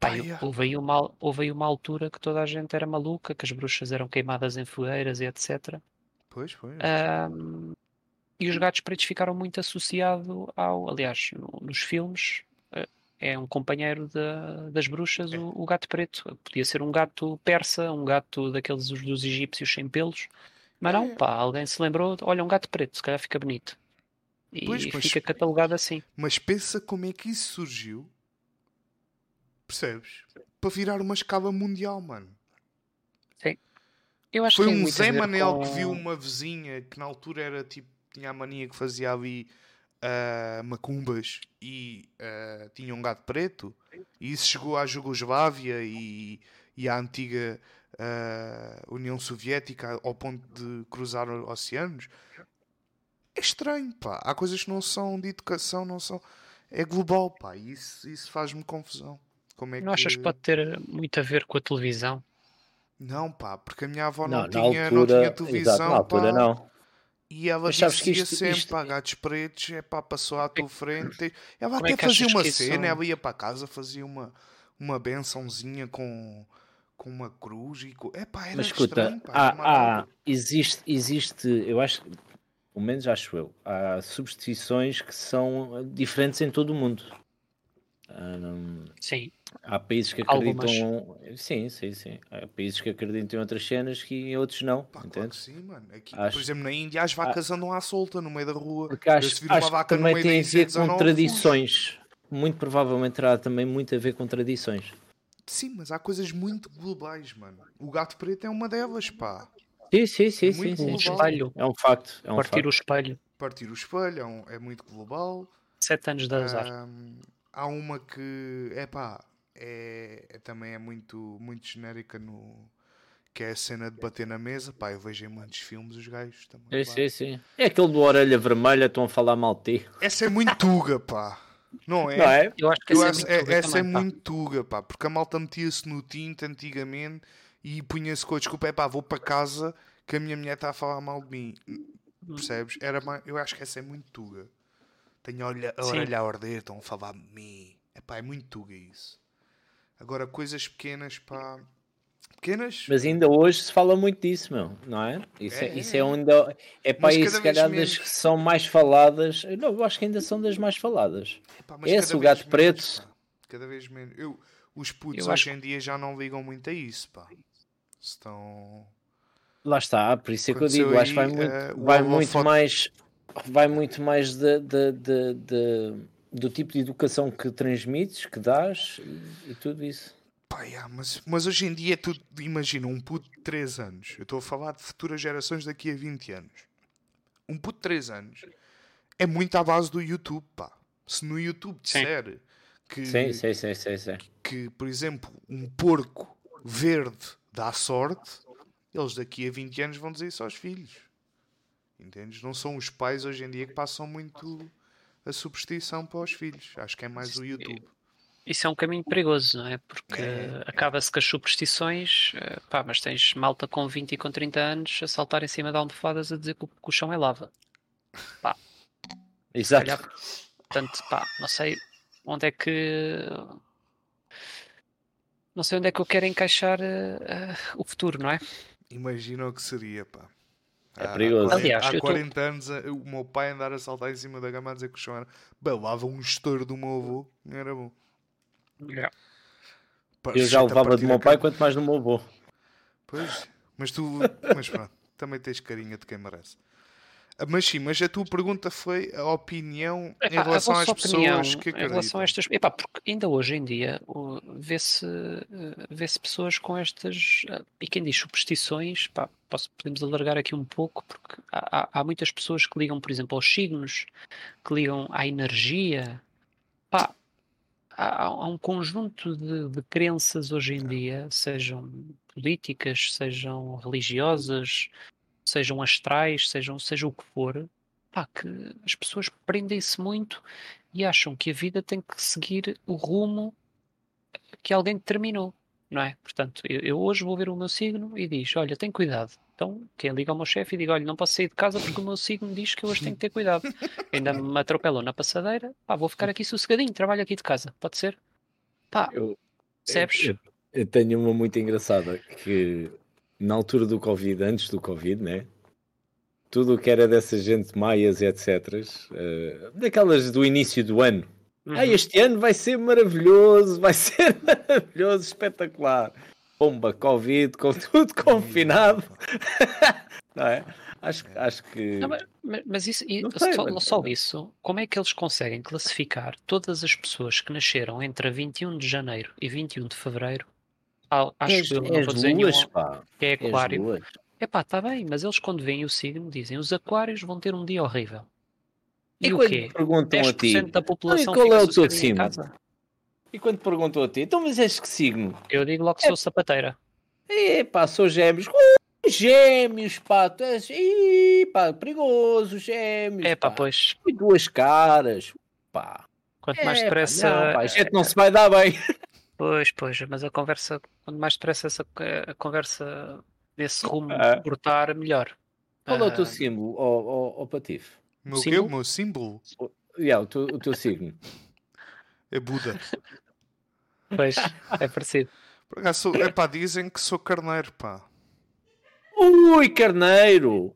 S1: Pai, houve, aí uma, houve aí uma altura que toda a gente era maluca, que as bruxas eram queimadas em fogueiras e etc.
S3: Pois, pois.
S1: Um, e os gatos pretos ficaram muito associados ao. Aliás, no, nos filmes, uh, é um companheiro das bruxas, é. o, o, gato preto. Podia ser um gato persa, um gato daqueles dos egípcios sem pelos. Mas não, é. pá, alguém se lembrou, olha, um gato preto, se calhar fica bonito. E pois, fica catalogado assim.
S3: Mas pensa como é que isso surgiu Percebes? Para virar uma escala mundial, mano.
S1: Sim. Eu acho
S3: Foi
S1: que
S3: um Zé Manel com... que viu uma vizinha que na altura era tipo, tinha a mania que fazia ali uh, macumbas e uh, tinha um gato preto. E isso chegou à Jugoslávia e, e à antiga uh, União Soviética ao ponto de cruzar oceanos. É estranho, pá. Há coisas que não são de educação, não são. É global, pá. E isso, isso faz-me confusão. Como é
S1: não que... achas que pode ter muito a ver com a televisão?
S3: Não, pá, porque a minha avó não, não tinha, altura, não tinha televisão. Exato, na altura pá, não. E ela Mas dizia isto, sempre, isto... pá, gatos pretos, é pá, passou à tua frente. Ela Como é até é fazia uma cena, são... ela ia para casa, fazia uma, uma bençãozinha com, com uma cruz e com... É pá, era Mas escuta, estranho, pá,
S2: há, há, existe, existe, eu acho, pelo menos acho eu, há substituições que são diferentes em todo o mundo.
S1: Um, Sim.
S2: Há países que acreditam. Algumas. Sim, sim, sim. Há países que acreditam em outras cenas que em outros não. Pá, claro
S3: sim, mano. Aqui, acho... Por exemplo, na Índia as vacas ah. andam à solta no meio da rua.
S2: Porque acho, acho que também tem a ver com tradições. Muito provavelmente terá também muito a ver com tradições.
S3: Sim, mas há coisas muito globais, mano. O gato preto é uma delas, pá.
S2: Sim, sim, sim, é sim, sim.
S1: Espelho.
S2: É um facto. É um
S1: Partir
S2: facto.
S1: o espelho.
S3: Partir o espelho é, um, é muito global.
S1: Sete anos de azar.
S3: Um, há uma que, é pá, é, é, também é muito, muito genérica no que é a cena de bater na mesa. Pá, eu vejo em muitos filmes os gajos também.
S2: Sim, sim, sim. É aquele do orelha vermelha, estão a falar mal de ti.
S3: Essa é muito tuga, pá. Não é?
S2: Não é?
S1: Eu acho que
S3: Eu
S1: essa é
S3: é-
S1: muito tuga
S3: essa é
S1: também, pá.
S3: muito tuga, pá, porque a malta metia-se no tinto antigamente e punha-se com a desculpa, é pá, vou para casa que a minha mulher está a falar mal de mim. Percebes? Era eu acho que essa é muito tuga. Tenho a, olha, a orelha a arder, estão a falar de mim. É pá, é muito tuga isso. Agora, coisas pequenas, pá. Pequenas?
S2: Mas ainda hoje se fala muito disso, meu, não é? Isso é,
S3: É,
S2: isso
S3: é.
S2: é onde é aí,
S3: cada
S2: se calhar, das que são mais faladas. Não, eu acho que ainda são das mais faladas.
S3: Epá, mas
S2: Esse, o gato
S3: menos,
S2: preto.
S3: pá. Cada vez menos. Eu, os putos
S1: Eu acho
S3: hoje em dia já não ligam muito a isso, pá. Estão.
S2: Lá está, por isso é que eu digo, acho que vai
S3: aí,
S2: muito,
S3: eh, o
S2: vai muito mais, vai muito mais de, de- de- de- do tipo de educação que transmites, que dás e, e tudo isso.
S3: Pá, yeah, mas, mas hoje em dia tudo. Imagina, um puto de 3 anos. Eu estou a falar de futuras gerações daqui a 20 anos. Um puto de 3 anos é muito à base do YouTube, pá. Se no YouTube
S1: Sim.
S3: disser que,
S2: Sim, sim, sim, sim, sim.
S3: que, por exemplo, um porco verde dá sorte, eles daqui a 20 anos vão dizer isso aos filhos. Entendes? Não são os pais hoje em dia que passam muito a superstição para os filhos. Acho que é mais o YouTube.
S1: Isso é um caminho perigoso, não é? Porque
S3: É.
S1: acaba-se com as superstições, eh, pá, mas tens malta com 20 e com 30 anos a saltar em cima de almofadas a dizer que o, chão é lava.
S2: Exato.
S1: calhar. Portanto, pá, não sei onde é que. Não sei onde é que eu quero encaixar eh, eh, o futuro, não é?
S3: Imagina o que seria, pá.
S2: É
S3: Há-
S2: perigoso.
S3: Há 40,
S1: Aliás,
S3: há
S1: eu tô-
S3: 40 anos a- o meu pai andar a saltar em cima da gama a dizer que o chão era. Balava um estouro do meu avô, não era bom. Pá,
S2: Eu já levava do meu pai, quanto mais do meu avô.
S3: Pois, mas tu. Mas pronto, também tens carinha de quem merece. Ah, Mas sim, mas a tua pergunta foi a opinião em
S1: Epá, a
S3: relação às
S1: opinião
S3: pessoas que
S1: em relação
S3: acreditam.
S1: a estas. Epá, porque ainda hoje em dia vê-se eh, vê-se pessoas com estas. eh, E quem diz superstições, pá, posso, podemos alargar aqui um pouco, porque há, há- há muitas pessoas que ligam, por exemplo, aos signos, que ligam à energia. Pá, há, há um conjunto de, de crenças hoje em dia, sejam políticas, sejam religiosas, sejam astrais, sejam, seja o que for, pá, que as pessoas prendem-se muito e acham que a vida tem que seguir o rumo que alguém determinou, não é? Portanto, eu, eu hoje vou ver o meu signo e diz, olha, tem cuidado. Então, quem liga ao meu chefe e diga, olha, não posso sair de casa porque o meu signo diz que eu hoje tenho que ter cuidado. <laughs> Ainda me atropelou na passadeira, pá, vou ficar aqui sossegadinho, trabalho aqui de casa, pode ser? Pá,
S2: Eu,
S1: percebes?
S2: eu, eu tenho uma muito engraçada que na altura do Covid, antes do Covid, né? Tudo o que era dessa gente, maias e etc. eh, daquelas do início do ano.
S1: Uhum.
S2: Ah, este ano vai ser maravilhoso, vai <laughs> ser maravilhoso, espetacular. Pomba, Covid, com tudo confinado. <laughs> Não é? Acho, acho que.
S1: Não, mas, mas- isso, e
S2: sei,
S1: só,
S2: mas-
S1: só isso, como é que eles conseguem classificar todas as pessoas que nasceram entre 21 de janeiro e 21 de fevereiro? Acho
S2: és,
S1: que eu não
S2: és
S1: vou dizer nenhum,
S2: luas, pá.
S1: que é aquário.
S2: luas.
S1: Epá, está bem, mas eles quando veem o signo dizem os aquários vão ter um dia horrível. E,
S2: E
S1: o
S2: quando
S1: quê?
S2: perguntam a
S1: 10%
S2: ti,
S1: da população
S2: qual é o teu signo?
S1: casa.
S2: e quando perguntam a ti, então mas és que signo?
S1: Eu digo logo que sou sapateira.
S2: É pá, sou gêmeos. Uh, gêmeos, pá, tu és. Ih, pá, perigoso, gêmeos.
S1: É pá,
S2: pá.
S1: pois,
S2: E duas caras. Pá.
S1: quanto mais
S2: É, pá,
S1: depressa.
S2: Não, pá, a gente não se vai dar bem.
S1: Pois, pois, mas a conversa, quanto mais depressa essa a conversa nesse rumo
S2: Ah.
S1: cortar, melhor.
S2: Qual é o teu
S1: Ah,
S2: símbolo, ó ó, ó, Patife?
S3: O meu quê?
S1: símbolo?
S3: O meu símbolo
S2: Yeah, o, teu, o teu signo.
S3: é Buda.
S1: Pois, é parecido.
S3: Por acaso, sou, epá, dizem que sou carneiro, pá.
S2: Ui, carneiro!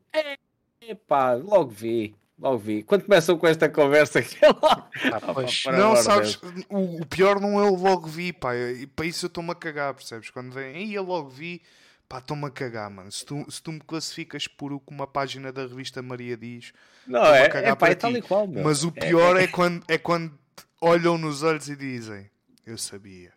S2: É pá, logo vi. Logo vi. Quando começam com esta conversa aqui, <laughs> é lá.
S1: Ah, pois.
S2: Para
S3: não, sabes, o, o pior não é o logo vi, pá. E para isso eu estou-me a cagar, percebes? Quando vem, aí eu logo vi, pá, estou-me a cagar, mano. Se tu, se tu me classificas por o que uma página da revista Maria diz,
S2: Não,
S3: Estou-me a
S2: é,
S3: cagar
S2: é, pá,
S3: para
S2: é tal
S3: ti.
S2: e qual, meu.
S3: mas o pior é, quando, é quando olham nos olhos e dizem, eu sabia.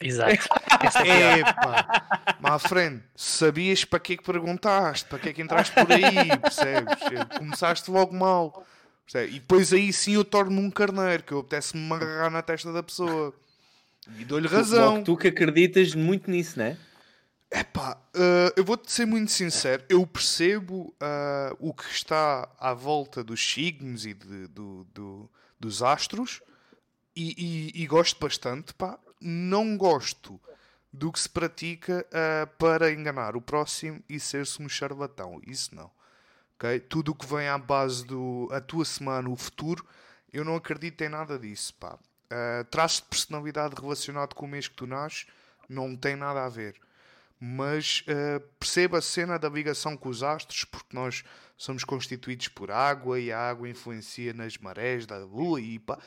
S1: Exato. <laughs> É.
S3: Epá, má frente, sabias para que é que perguntaste, para que é que entraste por aí, percebes? Começaste logo mal. percebes? E depois aí sim eu torno-me um carneiro, que eu apetece-me me agarrar na testa da pessoa. E dou-lhe razão.
S2: Logo tu que acreditas muito nisso, né?
S3: Epá, eh, eu vou-te ser muito sincero, eu percebo eh, o que está à volta dos signos e de- do- do- dos astros, e, e, e gosto bastante, pá. Não gosto do que se pratica uh, para enganar o próximo e ser-se um charlatão. Isso não. Okay? Tudo o que vem à base do a tua semana, o futuro, eu não acredito em nada disso. Pá. Uh, traço de personalidade relacionado com o mês que tu nasces não tem nada a ver. Mas uh, perceba a cena da ligação com os astros, porque nós somos constituídos por água e a água influencia nas marés da lua e pá.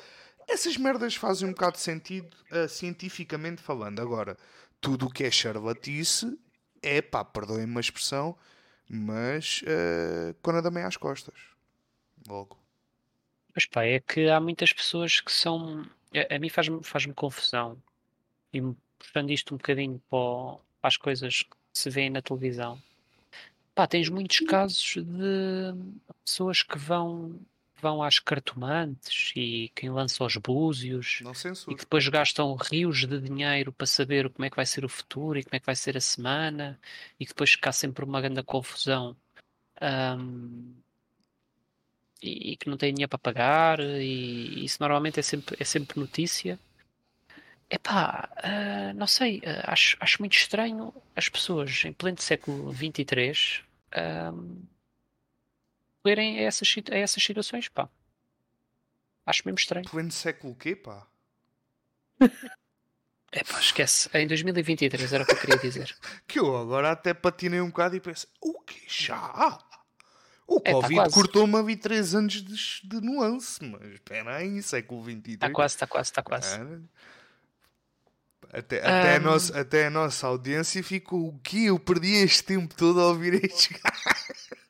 S3: Essas merdas fazem um bocado de sentido uh, cientificamente falando. Agora, tudo o que é charlatice é pá, perdoem-me a expressão, mas uh, quando meio às costas. Logo.
S1: Mas pá, é que há muitas pessoas que são. A, a mim faz-me faz confusão. E puxando isto um bocadinho para, para as coisas que se vêem na televisão. Pá, tens muitos casos de pessoas que vão vão às cartomantes e quem lança os búzios e que depois gastam rios de dinheiro para saber como é que vai ser o futuro e como é que vai ser a semana e que depois fica sempre uma grande confusão um, e, e, que não tem dinheiro para pagar e isso normalmente é sempre, é sempre notícia. Epá, uh, não sei, uh, acho, acho muito estranho as pessoas em pleno século XXIII um, recorrerem a essas, a essas situações, pá. Acho mesmo estranho.
S3: Pleno século quê, pá? <laughs>
S1: É pá, esquece. Em 2023 era o que eu queria dizer. <laughs>
S3: que eu agora até patinei um bocado e pensei, o que já? O é, tá Covid tá cortou-me ali 3 anos de, de, nuance, mas espera aí, século 23.
S1: Está quase, está quase, está quase.
S3: Até, até, um... a nossa, até a nossa audiência ficou o quê? Eu perdi este tempo todo a ouvir estes <laughs> gajos.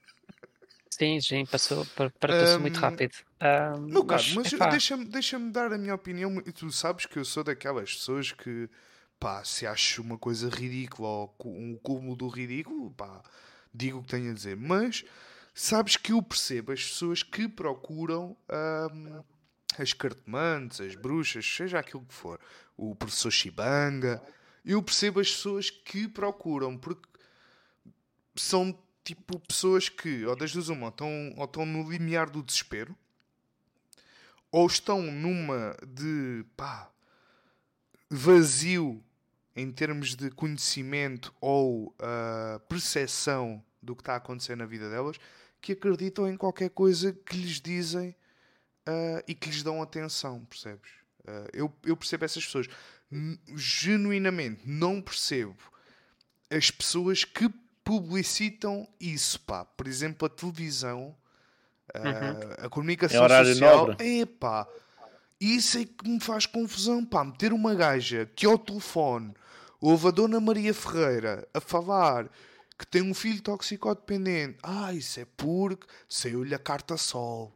S1: Sim, sim, passou, passou um, muito rápido. Um,
S3: meu caro, mas, mas deixa-me deixa dar a minha opinião. Tu sabes que eu sou daquelas pessoas que, pá, se acho uma coisa ridícula ou um cúmulo do ridículo, pá, digo o que tenho a dizer. Mas sabes que eu percebo as pessoas que procuram um, as cartomantes, as bruxas, seja aquilo que for, o professor Shibanga. Eu percebo as pessoas que procuram, porque são tipo pessoas que, ou das duas uma, estão, ou estão no limiar do desespero, ou estão numa de pá, vazio em termos de conhecimento ou uh, percepção do que está a acontecer na vida delas, que acreditam em qualquer coisa que lhes dizem uh, e que lhes dão atenção, percebes? Uh, eu, eu percebo essas pessoas. Genuinamente não percebo as pessoas que publicitam isso, pá. Por exemplo, a televisão, uhum. a comunicação é social. Nobre. Epá, isso é que me faz confusão, pá. Meter uma gaja que ao telefone ouve a Dona Maria Ferreira a falar que tem um filho toxicodependente. Ah, isso é porque saiu-lhe a carta sol.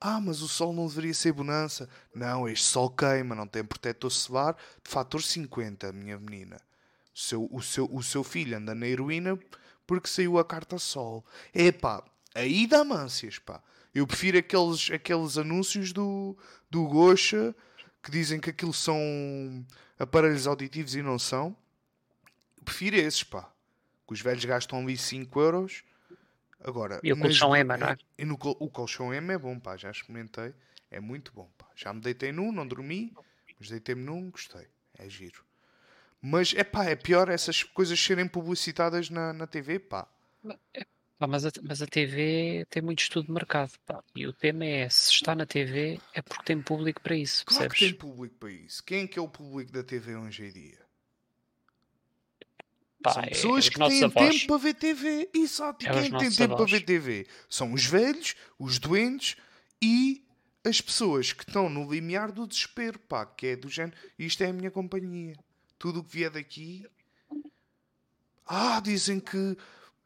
S3: Ah, mas o sol não deveria ser bonança. Não, este sol queima, não tem protetor solar de fator 50, minha menina seu, o, seu, o seu filho anda na heroína porque saiu a carta Sol. É pá, aí dá mâncias, pá. Eu prefiro aqueles, aqueles anúncios do, do Gocha que dizem que aquilo são aparelhos auditivos e não são. Eu prefiro esses, pá. Que os velhos gastam ali 5 euros. Agora,
S1: e o colchão EMA, não é?
S3: E no, o colchão EMA é bom, pá. Já experimentei. É muito bom, pá. Já me deitei num, não dormi. Mas deitei-me num, gostei. É giro. Mas é pá, é pior essas coisas serem publicitadas na, na TV, pá.
S1: É, mas, a, mas a TV tem muito estudo de mercado, pá. E o tema é: se está na TV, é porque tem público para isso,
S3: claro
S1: percebes?
S3: que tem público para isso. Quem é que é o público da TV hoje em dia? Pá, São é pessoas é, que têm avós. tempo para ver TV. E é quem tem tempo avós. para ver TV? São os velhos, os doentes e as pessoas que estão no limiar do desespero, pá, que é do género, isto é a minha companhia tudo o que vier daqui. Ah, dizem que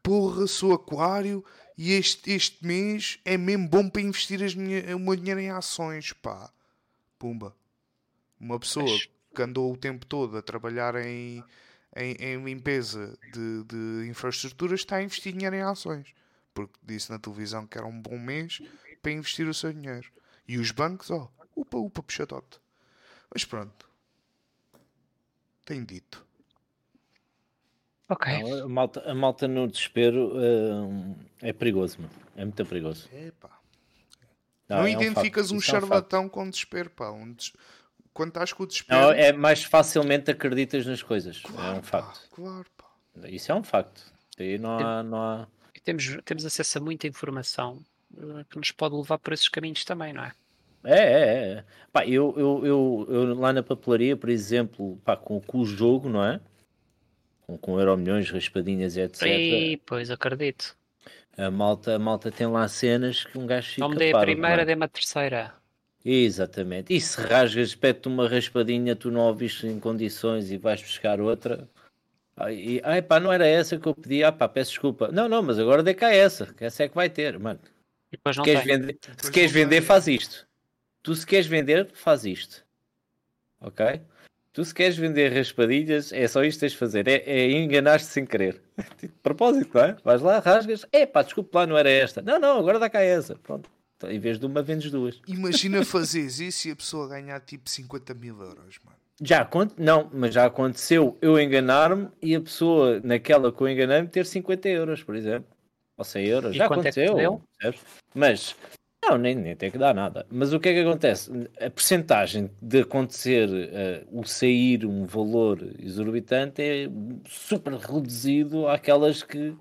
S3: porra, sou aquário e este, este mês é mesmo bom para investir as minha, o meu dinheiro em ações, pá. Pumba. Uma pessoa Mas... que andou o tempo todo a trabalhar em, em, em limpeza de, de infraestruturas está a investir dinheiro em ações. Porque disse na televisão que era um bom mês para investir o seu dinheiro. E os bancos, ó, oh, upa, upa, puxadote. Mas pronto, tem dito.
S1: Ok.
S2: Não, a, malta, a malta no desespero uh, é perigoso, mano. É muito perigoso.
S3: Epá. Não,
S2: Não, é um
S3: identificas
S2: facto,
S3: um
S2: isso é um
S3: charlatão com desespero, pá. Um des- Quando estás com o desespero.
S2: Não, é mais facilmente acreditas nas coisas. é
S3: Claro,
S2: um
S3: pá,
S2: facto.
S3: Claro, pá.
S2: Isso é um facto. Aí não há, não há...
S1: Temos, temos acesso a muita informação eh, que nos pode levar por esses caminhos também, não é?
S2: É, é, é. Pá, eu, eu, eu, eu lá na papelaria, por exemplo, pá, com, com o jogo, não é? Com, com euro milhões, raspadinhas, etc.
S1: E, pois, acredito.
S2: A malta, a malta tem lá cenas que um gajo fica
S1: Não me dei a primeira,
S2: é?
S1: dei-me a terceira.
S2: Exatamente. E se rasgas, pede-te uma raspadinha, tu não a ouviste em condições e vais buscar outra. Ai, e, ai pá, não era essa que eu pedi. Ah pá, peço desculpa. Não, não, mas agora dê cá essa, que essa é que vai ter, mano.
S1: E depois não
S2: Queres vender, se queres vender, faz isto. Tu se queres vender, faz isto. Ok? Tu se queres vender raspadilhas, é só isto que tens de fazer. É, é enganar-te sem querer. De <laughs> propósito, não é? Vais lá, rasgas. É pá, desculpa lá, não era esta. Não, não, agora dá cá essa. Pronto. Então, em vez de uma, vendes duas.
S3: Imagina <laughs> fazeres isso e a pessoa ganhar tipo 50 mil euros, mano.
S2: Já aconteceu, não, mas já aconteceu eu enganar-me e a pessoa naquela que eu enganei-me ter 50 euros, por exemplo. Ou 100 euros.
S1: E
S2: já
S1: é
S2: aconteceu. percebes? Mas, não, nem, nem tem que dar nada. Mas o que é que acontece? A percentagem de acontecer eh, o sair um valor exorbitante é super reduzido àquelas que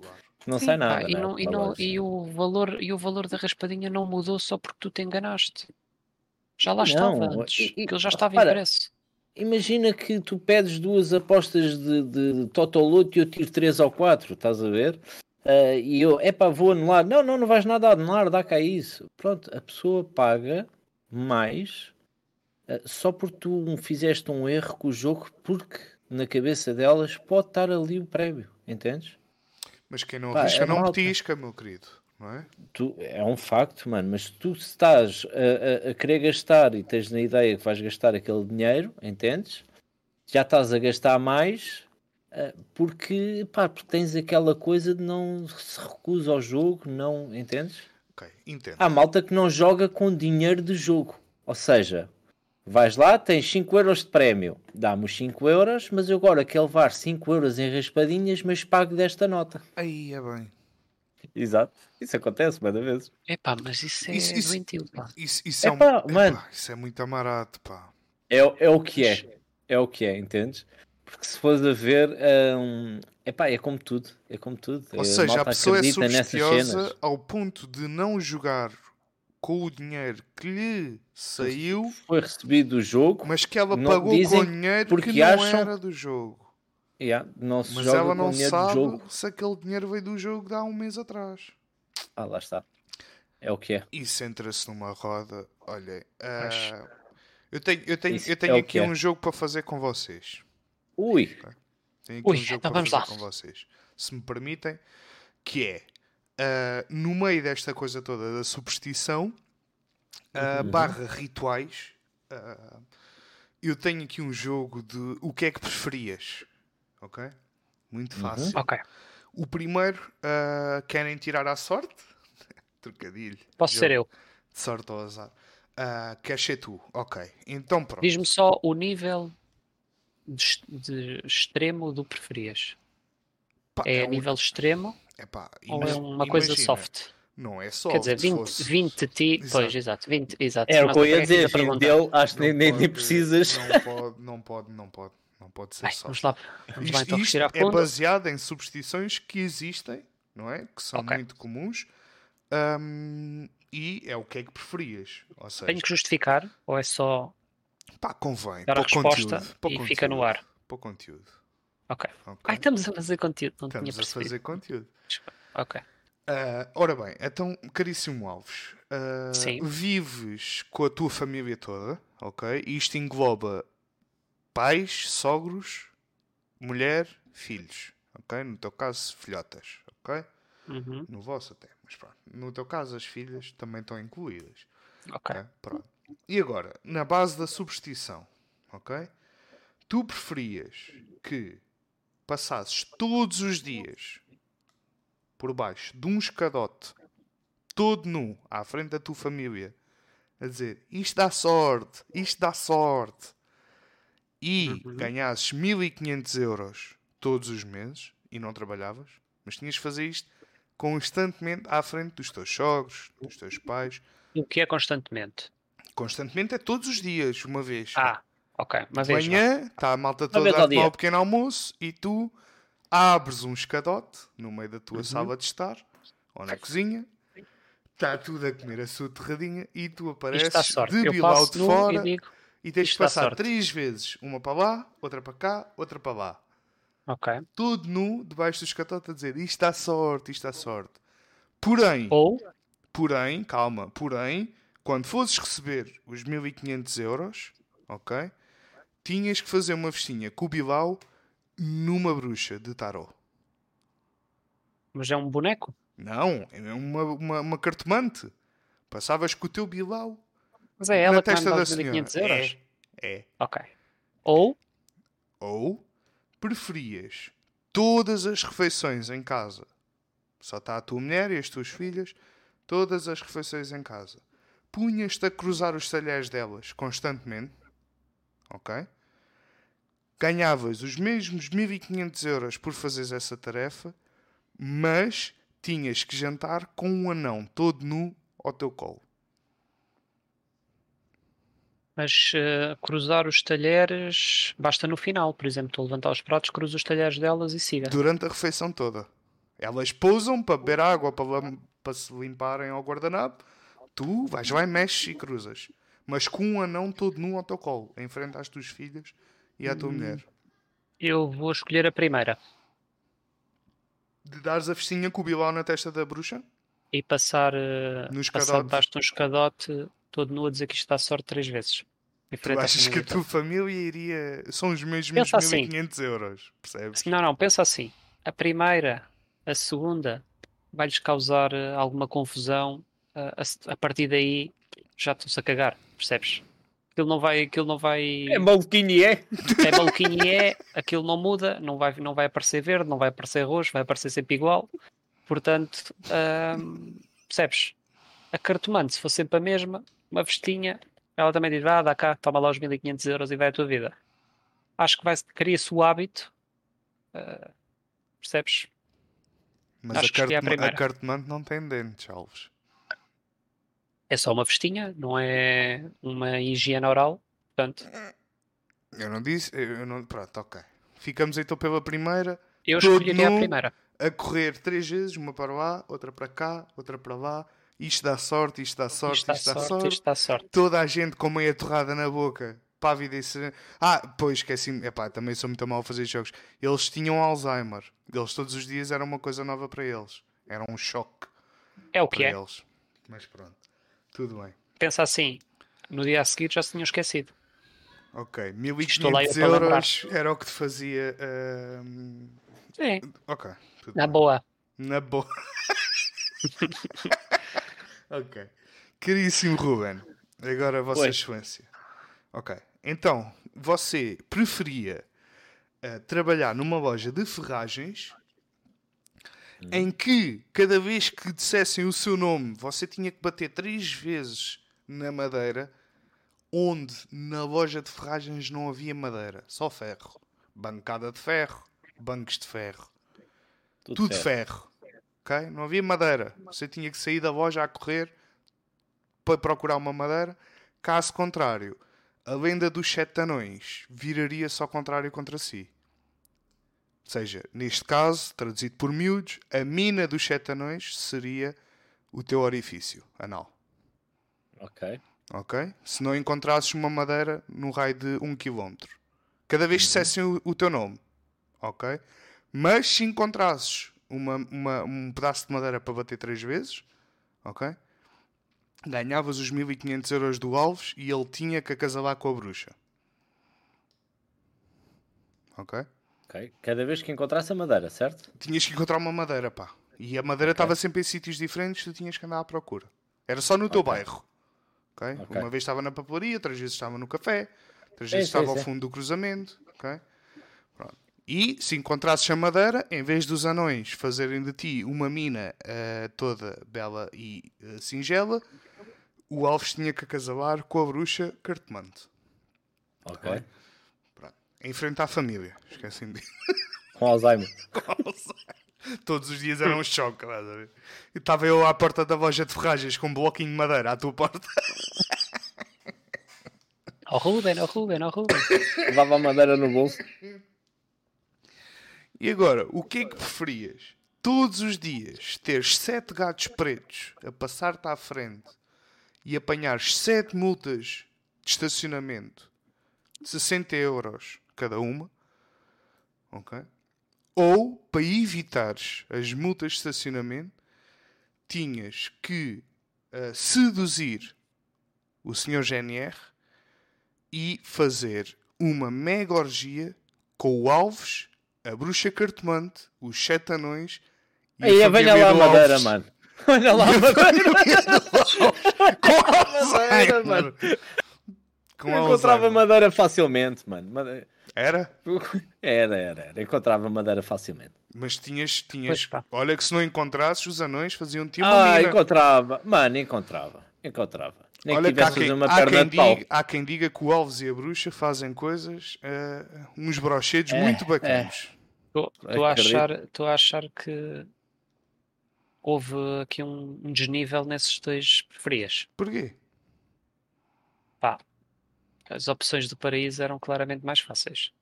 S2: não
S1: Sim,
S2: sai
S1: pá,
S2: nada.
S1: e,
S2: né?
S1: não- e, não- e o valor, e o valor da raspadinha não mudou só porque tu te enganaste. Já lá
S2: Não,
S1: estava antes,
S2: e-
S1: que ele já estava
S2: repara,
S1: impresso.
S2: Imagina que tu pedes duas apostas de, de Totoloto e eu tiro três ou quatro, estás a ver? Ah, e eu, epá, vou anular. Não, não, não vais nada anular, dá cá isso. Pronto, a pessoa paga mais ah, só porque tu fizeste um erro com o jogo, porque na cabeça delas pode estar ali o prémio, entendes?
S3: Mas quem não
S2: Pá,
S3: arrisca
S2: é
S3: não
S2: malta.
S3: petisca, meu querido. Não é?
S2: Tu, é um facto, mano, mas tu estás a, a- a querer gastar e tens na ideia que vais gastar aquele dinheiro, entendes? Já estás a gastar mais porque, pá, porque tens aquela coisa de não se recusa ao jogo, não, entendes?
S3: Ok, entendo.
S2: Há malta que não joga com dinheiro de jogo, ou seja, vais lá, tens 5 euros de prémio, dá-me os 5 euros, mas eu agora quero levar 5 euros em raspadinhas, mas pago desta nota.
S3: Aí é bem.
S2: Exato, isso acontece, muitas vezes.
S1: Epá, mas isso é
S3: Isso- isso-
S1: doentio, pá.
S3: Isso, isso é, um,
S2: Epá,
S3: epá,
S2: mano.
S3: isso é muito amarato, pá.
S2: É, é o que é. É o que é, entendes? Porque se fores a ver, hum, epá, é como tudo. É como tudo.
S3: Ou
S2: A
S3: seja, a pessoa é
S2: cenas.
S3: ao ponto de não jogar com o dinheiro que lhe saiu,
S2: Foi recebido do jogo,
S3: mas que ela pagou com dinheiro
S2: porque
S3: que não
S2: acham-
S3: era do jogo.
S2: yeah, não se
S3: Mas ela não sabe se aquele dinheiro veio do jogo de há um mês atrás.
S2: Ah, lá está. É o que é.
S3: Isso entra-se numa roda. Olha, ah, eu tenho, eu tenho,
S2: Isso
S3: eu tenho
S2: é o
S3: aqui
S2: é.
S3: um jogo para fazer com vocês.
S2: Ui,
S3: Tenho aqui
S1: Ui,
S3: um jogo
S1: então
S3: para
S1: vamos lá.
S3: com vocês. Se me permitem, que é ah, no meio desta coisa toda da superstição ah,
S2: Uhum.
S3: barra rituais, ah, eu tenho aqui um jogo de o que é que preferias. Ok?
S2: Uhum.
S3: Muito fácil.
S1: Ok,
S3: O primeiro, querem tirar à sorte? <laughs> Trocadilho.
S1: posso ser eu.
S3: De sorte ao azar. Ah, queres ser tu? Ok. Então pronto.
S1: Diz-me só o nível de, de extremo do preferias.
S3: Pá,
S1: É a
S3: um-
S1: nível extremo
S3: epá,
S1: ou é uma coisa
S3: imagina,
S1: soft?
S3: Não é soft.
S1: Quer dizer,
S3: se
S1: 20,
S3: fosse-
S1: 20 ti,
S3: Exato.
S1: pois, exato, 20, exato.
S2: era o que eu ia
S1: é
S2: dizer. Filho dele, acho que
S3: Não
S2: nem, nem, precisas.
S3: Não pode, não pode, não pode. Não pode ser
S1: Ai,
S3: soft.
S1: vamos lá, vamos lá
S3: Isto,
S1: então
S3: isto é baseado em superstições que existem, não é? Que são
S1: Ok.
S3: muito comuns. Ahm, e é o que é que preferias. Ou seja,
S1: Tenho que justificar ou é só
S3: pá, convém.
S1: dar a
S3: o
S1: resposta
S3: conteúdo, para o
S1: e fica no
S3: conteúdo,
S1: ar?
S3: Para o conteúdo.
S1: Ok.
S3: ok?
S1: Ai, estamos a fazer conteúdo, não
S3: Estamos
S1: tinha
S3: a fazer conteúdo.
S1: Ok.
S3: Ah, ora bem, então, caríssimo Alves,
S1: Sim.
S3: vives com a tua família toda, ok? E isto engloba pais, sogros, mulher, filhos, ok? No teu caso, filhotas, ok?
S1: Uhum,
S3: No vosso até, mas pronto. No teu caso, as filhas também estão incluídas,
S1: ok.
S3: ok? Pronto. E agora, na base da superstição, ok? Tu preferias que passasses todos os dias por baixo de um escadote, todo nu, à frente da tua família, a dizer isto dá sorte, isto dá sorte, e
S1: Uhum.
S3: ganhasses 1500 euros todos os meses e não trabalhavas, mas tinhas de fazer isto constantemente à frente dos teus sogros, dos teus pais,
S1: O que é constantemente?
S3: Constantemente é todos os dias, uma vez.
S1: Ah, ok. Uma vez. não.
S3: manhã, está a malta toda a tomar o pequeno almoço e tu abres um escadote no meio da
S1: Uhum.
S3: tua sala de estar ou na cozinha. Está tudo a comer a sua terradinha e tu apareces de bilau de fora
S1: e digo,
S3: e tens de passar três vezes. Uma para lá, outra para cá, outra para lá.
S1: ok.
S3: Todo nu, debaixo do escadote a dizer isto dá sorte, isto dá sorte. Porém,
S1: Ou,
S3: Porém, calma, porém, quando fosses receber os 1500 euros, ok? Tinhas que fazer uma festinha com o Bilal numa bruxa de tarot.
S1: mas é um boneco?
S3: Não, é uma, uma, uma cartomante. Passavas com o teu Bilal
S1: Mas é
S3: na
S1: ela que
S3: testa da
S1: os
S3: senhora.
S1: 1500 euros?
S3: É, é.
S1: Ok. Ou,
S3: Ou preferias todas as refeições em casa. Só está a tua mulher e as tuas filhas. Todas as refeições em casa. Punhas-te a cruzar os talheres delas constantemente. Ok? Ganhavas os mesmos 1500 euros por fazeres essa tarefa. Mas tinhas que jantar com um anão todo nu ao teu colo.
S1: mas eh, cruzar os talheres basta no final. Por exemplo, tu levantar os pratos, cruza os talheres delas e siga.
S3: durante a refeição toda. Elas pousam para beber água, para, para se limparem ao guardanapo. Tu vais lá e mexes e cruzas. Mas com um anão todo nu ao teu colo, em frente às tuas filhas e à tua mulher.
S1: Eu vou escolher a primeira
S3: De dares a festinha com o bilão na testa da bruxa?
S1: e passar, eh, passar debaixo de um escadote todo nu a dizer que isto dá sorte três vezes.
S3: Tu achas que a tua família iria. São os mesmos
S1: Pensa assim.
S3: 1500 euros, percebes?
S1: Não, não, pensa assim. A primeira, a segunda, vai-lhes causar eh, alguma confusão. A, a partir daí já estão-se a cagar, percebes? Aquilo não vai, aquilo não vai.
S2: É maluquinho e é.
S1: é maluquinho e é, aquilo não muda, não vai, não vai aparecer verde, não vai aparecer roxo, vai aparecer sempre igual. Portanto, hum, percebes? A cartomante, se for sempre a mesma, uma vestinha, ela também diz: ah, dá cá, toma lá os 1500 euros e vai a tua vida. Acho que vai cria-se o hábito, ah, percebes?
S3: Mas
S1: acho
S3: a,
S1: que escolhi a
S3: cartomante não tem dentes, Alves.
S1: É só uma vestinha, não é uma higiene oral. Portanto,
S3: Eu não disse. Eu não... Pronto, ok. Ficamos então pela primeira.
S1: eu escolheria a primeira.
S3: a correr três vezes, uma para lá, outra para cá, outra para lá. Isto dá sorte, isto dá sorte,
S1: Isto dá
S3: isto dá sorte.
S1: sorte, isto dá sorte.
S3: Toda a gente com meia torrada na boca. Pávida e serena. Ah, pois esqueci-me. Epá, também sou muito mal a fazer jogos. Eles tinham Alzheimer. Eles todos os dias era uma coisa nova para eles. Era um choque
S1: É o que
S3: para
S1: é.
S3: eles. Mas pronto. Tudo bem.
S1: Pensa assim, no dia a seguir já se tinham esquecido.
S3: Ok.
S1: Estou lá eu
S3: 1500
S1: para lembrar.
S3: euros era o que te fazia. ahm,
S1: Sim,
S3: Ok. Tudo
S1: na
S3: bem.
S1: boa.
S3: Na boa. <laughs> ok. Caríssimo Ruben, agora Vossa
S2: Oi.
S3: Excelência. Ok. Então, você preferia eh, trabalhar numa loja de ferragens em que cada vez que dissessem o seu nome você tinha que bater três vezes na madeira, onde na loja de ferragens não havia madeira, só ferro. Bancada de ferro, bancos de ferro tudo ferro. ok? Não havia madeira. Você tinha que sair da loja a correr para procurar uma madeira. Caso contrário, a lenda dos sete anões viraria-se ao contrário contra si. Seja, neste caso, traduzido por miúdos, a mina dos sete anões seria o teu orifício anal.
S2: Ok.
S3: Ok? Se não encontrasses uma madeira no raio de um quilómetro. Cada vez que dissessem o, o teu nome. Ok? Mas se encontrasses uma, uma- um pedaço de madeira para bater três vezes, ok? Ganhavas os 1500 euros do Alves e ele tinha que acasalar com a bruxa. Ok?
S2: Ok. Cada vez que encontrasse a madeira, certo?
S3: Tinhas que encontrar uma madeira, pá. E a madeira estava sempre em sítios diferentes, tu tinhas que andar à procura. Era só no teu
S2: Ok.
S3: bairro. ok?
S2: Ok.
S3: Uma vez estava na papelaria, outras vezes estava no café, outras vezes
S2: sim,
S3: estava ao fundo do cruzamento. ok? Pronto. E se encontrasses a madeira, em vez dos anões fazerem de ti uma mina eh, toda bela e eh, singela, o Alves tinha que acasalar com a bruxa cartomante.
S2: Ok.
S3: Frente à família. Esquecem de <laughs>
S2: Com Alzheimer.
S3: Todos os dias era um choque. estás a ver? E estava eu à porta da loja de ferragens com um bloquinho de madeira à tua porta. <laughs>
S1: Ó Ruben, ó Ruben, ó Ruben.
S2: Levava a madeira no bolso.
S3: E agora, o que é que preferias? Todos os dias teres sete gatos pretos a passar-te à frente e apanhares sete multas de estacionamento de 60 euros cada uma, ok? Ou, para evitares as multas de estacionamento, tinhas que ah, seduzir o Sr. GNR e fazer uma mega orgia com o Alves, a Bruxa Cartomante, os Sete Anões e
S2: Aí,
S3: a
S2: venha lá a madeira,
S3: Alves.
S2: mano. Olha lá a <laughs> madeira.
S3: Com
S2: madeira,
S3: Alzheimer.
S2: mano.
S3: Com
S2: Eu encontrava madeira facilmente, mano. Made-
S3: Era?
S2: Era, era, era. Encontrava madeira facilmente.
S3: Mas tinhas, tinhas. Olha que se não encontrasses, os anões faziam-te uma
S2: Ah,
S3: mina.
S2: encontrava. Mano, encontrava. Encontrava. Nem
S3: Olha
S2: que
S3: que há quem,
S2: uma
S3: há, quem
S2: de pau.
S3: diga, há quem diga que o Alves e a Bruxa fazem coisas, eh, uns brochedos
S2: É,
S3: muito bacanos.
S1: Estou a
S2: Acredito.
S1: achar, estou a achar que houve aqui um, um desnível nesses dois preferias.
S3: Porquê?
S1: As opções do paraíso eram claramente mais fáceis.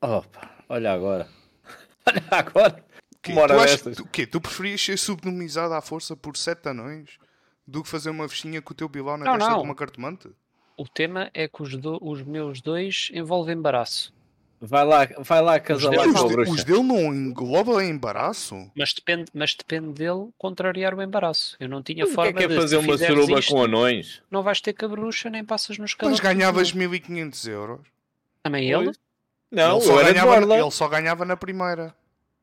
S2: Opa, olha agora. <laughs> Olha agora.
S3: Quê?
S2: Uma hora
S3: tu, achas- tu, quê? tu preferias ser subnomizado à força por sete anões do que fazer uma festinha com o teu bilão na
S1: Não,
S3: testa
S1: não.
S3: de uma cartomante?
S1: O tema é que os, do- os meus dois envolvem embaraço.
S2: Vai lá, vai lá casalar com a bruxa.
S3: os dele não engloba embaraço?
S1: Mas depende, mas depende dele contrariar o embaraço. Eu não tinha
S2: O que é
S1: forma
S2: que é
S1: de
S2: fazer uma suruba
S1: isto,
S2: com anões?
S1: Não vais ter cabrucha nem passas nos
S3: Mas
S1: calores.
S3: ganhavas 1500 euros.
S1: Também ele?
S2: Pois. Não,
S3: ele, só ganhava, ele só ganhava na primeira.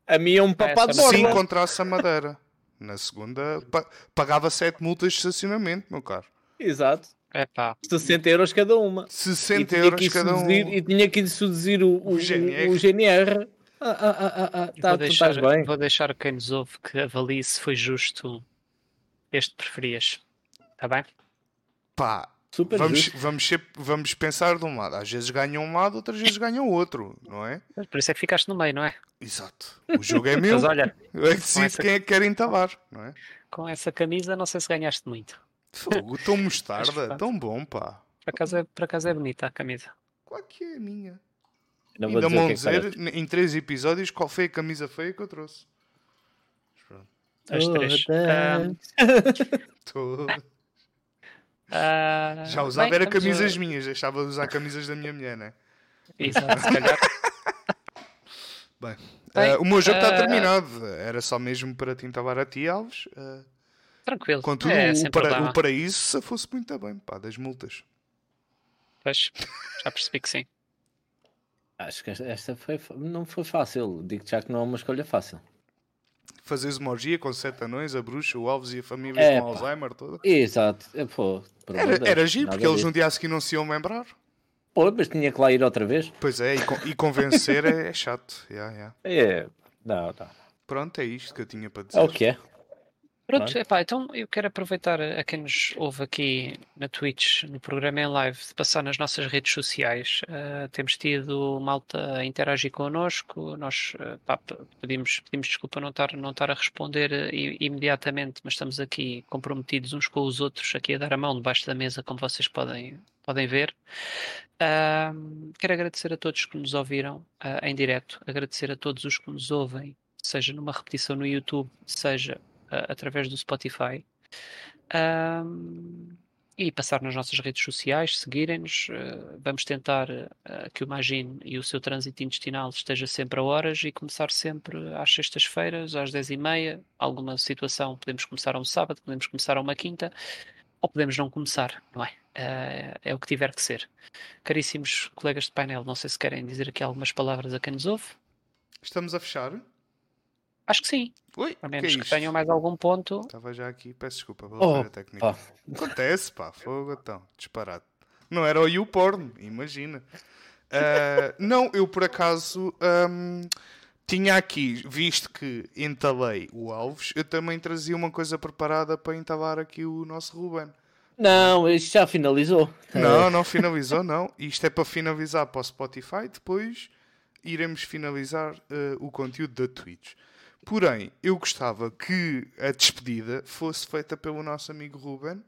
S2: A minha é um papado de
S1: essa
S3: Se encontrasse a madeira. Na segunda, pa- pagava 7 multas de estacionamento, meu caro.
S2: Exato.
S1: É pá.
S2: 60 euros cada uma.
S3: 60
S2: e tinha
S3: euros cada um.
S2: seduzir, E tinha que ir seduzir o, o,
S3: O GNR.
S2: o GNR. Ah, ah, ah, ah, ah. Tá,
S1: vou, deixar, vou deixar quem nos ouve que avalie se foi justo este preferias. Está bem?
S3: Pá,
S2: Super
S3: vamos,
S2: justo.
S3: vamos, ser- vamos pensar de um lado. Às vezes ganham um lado, outras vezes ganham outro, não é?
S1: Mas Por isso é que ficaste no meio, não é?
S3: Exato. O jogo é <laughs> meu.
S1: Mas olha,
S3: Eu é que decido
S1: essa-
S3: quem é que quer entabar, não é?
S1: com essa camisa não sei se ganhaste muito.
S3: Fogo, tão <laughs> mostarda, tão bom, pá.
S1: Por acaso é, por acaso é bonita a camisa.
S3: Qual que é a minha?
S2: Não vou
S3: Ainda
S2: dizer
S3: vão
S2: que é que
S3: dizer
S2: parece.
S3: em três episódios qual foi a camisa feia que eu trouxe.
S1: As três.
S2: Todas.
S3: Tô-
S1: Ah,
S3: Já usava
S1: bem,
S3: era camisas minhas, deixava de usar camisas da minha mulher, né?
S1: Exato, se calhar. <laughs>
S3: Bem,
S1: Bem,
S3: eh, o meu jogo está
S1: ah,
S3: terminado. Era só mesmo para te entabar a ti, Alves.
S1: Tranquilo.
S3: contudo,
S1: é,
S3: o, para- o paraíso se fosse muito bem, pá, das multas.
S1: Pois, já percebi que sim.
S2: Acho que esta, foi, não foi fácil. Digo já que não é uma escolha fácil.
S3: Fazeres uma orgia com sete anões, a bruxa, o Alves e a família
S2: É,
S3: com
S2: pá.
S3: Alzheimer toda.
S2: Exato. É, Pô,
S3: Era, era giro, porque eles um dia a seguir não se iam lembrar.
S2: Pô, mas tinha que lá ir outra vez.
S3: Pois é, e, con- e convencer é, é chato. Yeah, yeah.
S2: É. Não, não.
S3: Pronto, é isto que eu tinha para dizer.
S2: É o que é.
S1: Pronto, epá, então eu quero aproveitar a quem nos ouve aqui na Twitch, no programa em live, de passar nas nossas redes sociais. Ah, temos tido malta a interagir connosco, nós ah, pá, pedimos, pedimos desculpa não estar, não estar a responder i- imediatamente, mas estamos aqui comprometidos uns com os outros, aqui a dar a mão debaixo da mesa, como vocês podem, podem ver. Ah, quero agradecer a todos que nos ouviram ah, em direto, agradecer a todos os que nos ouvem, seja numa repetição no YouTube, seja ah, através do Spotify. Ahm, e passar nas nossas redes sociais, seguirem-nos. ah, vamos tentar ah, que o Magine e o seu trânsito intestinal esteja sempre a horas e começar sempre às sextas-feiras, às 10h30. Alguma situação, podemos começar a um sábado, podemos começar a uma quinta, ou podemos não começar, não é? Ah, é o que tiver que ser. Caríssimos colegas de painel, não sei se querem dizer aqui algumas palavras a quem nos ouve.
S3: Estamos a fechar?
S1: Acho que sim,
S3: Oi,
S1: a
S3: que é
S1: menos que,
S3: isto?
S1: tenha mais algum ponto.
S3: Estava já aqui, peço desculpa pela
S2: Oh,
S3: falha técnica.
S2: pá.
S3: Acontece, pá, fogo então, disparado. Não era o YouPorn, imagina. Ah, não, eu por acaso ahm, tinha aqui, visto que entalei o Alves, eu também trazia uma coisa preparada para entalar aqui o nosso Ruben.
S2: Não, isto já finalizou.
S3: Não, não finalizou, <laughs> não. Isto é para finalizar para o Spotify, depois iremos finalizar eh, o conteúdo da Twitch. Porém, eu gostava que a despedida fosse feita pelo nosso amigo Ruben,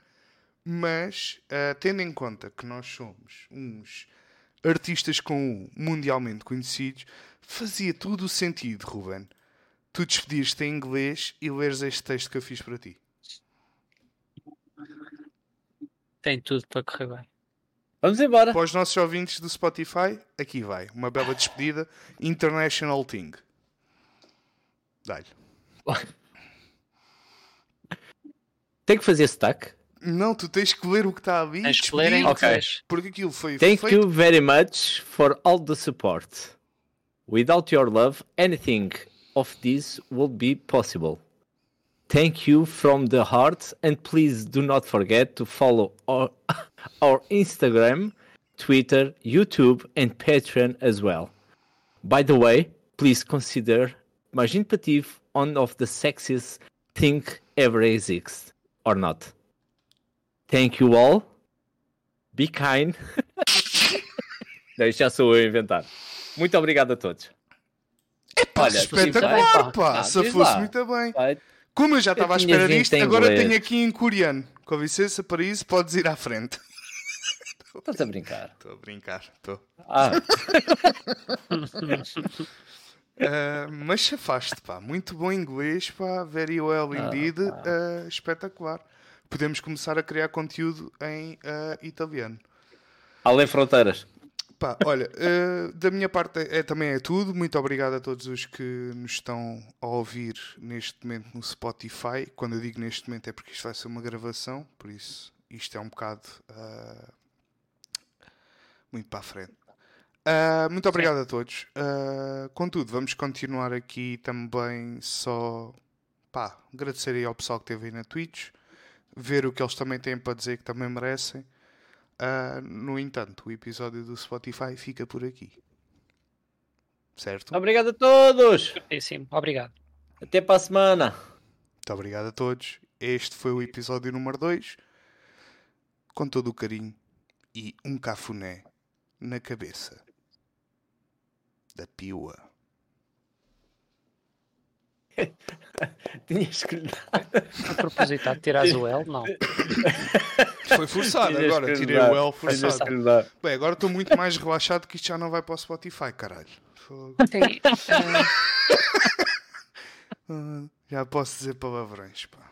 S3: mas uh, tendo em conta que nós somos uns artistas com mundialmente conhecidos, fazia todo o sentido, Ruben. Tu despedires-te em inglês e leres este texto que eu fiz para ti.
S1: Tem tudo para correr bem.
S2: Vamos embora.
S3: Para os nossos ouvintes do Spotify, aqui vai. Uma bela despedida. International Thing. Dá-lhe. <laughs>
S2: Tem que fazer stack.
S3: Não, tu tens que ler o que está ali.
S1: Tens que ler em inglês.
S3: Porque aquilo foi
S2: Thank
S3: feito.
S2: you very much for all the support. Without your love, anything of this would be possible. Thank you from the heart, and please do not forget to follow our, <laughs> our Instagram, Twitter, YouTube, and Patreon as well. By the way, please consider Imagine Patif one of the sexiest thing ever exists, or not. Thank you all. Be kind. <laughs> Não, isto já sou eu a inventar. Muito obrigado a todos.
S3: Pá,
S2: Olha,
S3: espetacular, pá. Se
S2: diz
S3: fosse
S2: lá.
S3: muito bem.
S2: Vai.
S3: Como eu já estava à espera disto, agora tenho aqui em coreano. Com licença para isso, podes ir à frente.
S2: Estás a brincar.
S3: Estou a brincar, estou.
S2: Ah, <laughs>
S3: Ah, mas chafaste, pá. Muito bom inglês, pá. Very well indeed. Ah, espetacular. Podemos começar a criar conteúdo em ah, italiano.
S2: além fronteiras.
S3: Pá, olha, eh, da minha parte é, é- também é tudo. Muito obrigado a todos os que nos estão a ouvir neste momento no Spotify. Quando eu digo neste momento é porque isto vai ser uma gravação, por isso isto é um bocado ah, muito para a frente. Ah, muito obrigado a todos. Ah, contudo, vamos continuar aqui também só pá, agradecer aí ao pessoal que esteve aí na Twitch, ver o que eles também têm para dizer que também merecem. Ah, no entanto, o episódio do Spotify fica por aqui. Certo?
S2: Obrigado a todos.
S1: Sim, obrigado.
S2: Até para a semana.
S3: Muito obrigado a todos. Este foi o episódio número 2. Com todo o carinho e um cafuné na cabeça da piua. <laughs>
S2: Tinhas que lhe dar.
S1: A propositado, tiras <laughs> o L? Não.
S3: Foi forçado
S2: Tinhas
S3: agora, tirei
S2: dar.
S3: o L forçado. Bem, agora estou muito mais relaxado que isto já não vai para o Spotify, caralho. <laughs> Já posso dizer palavrões, pá.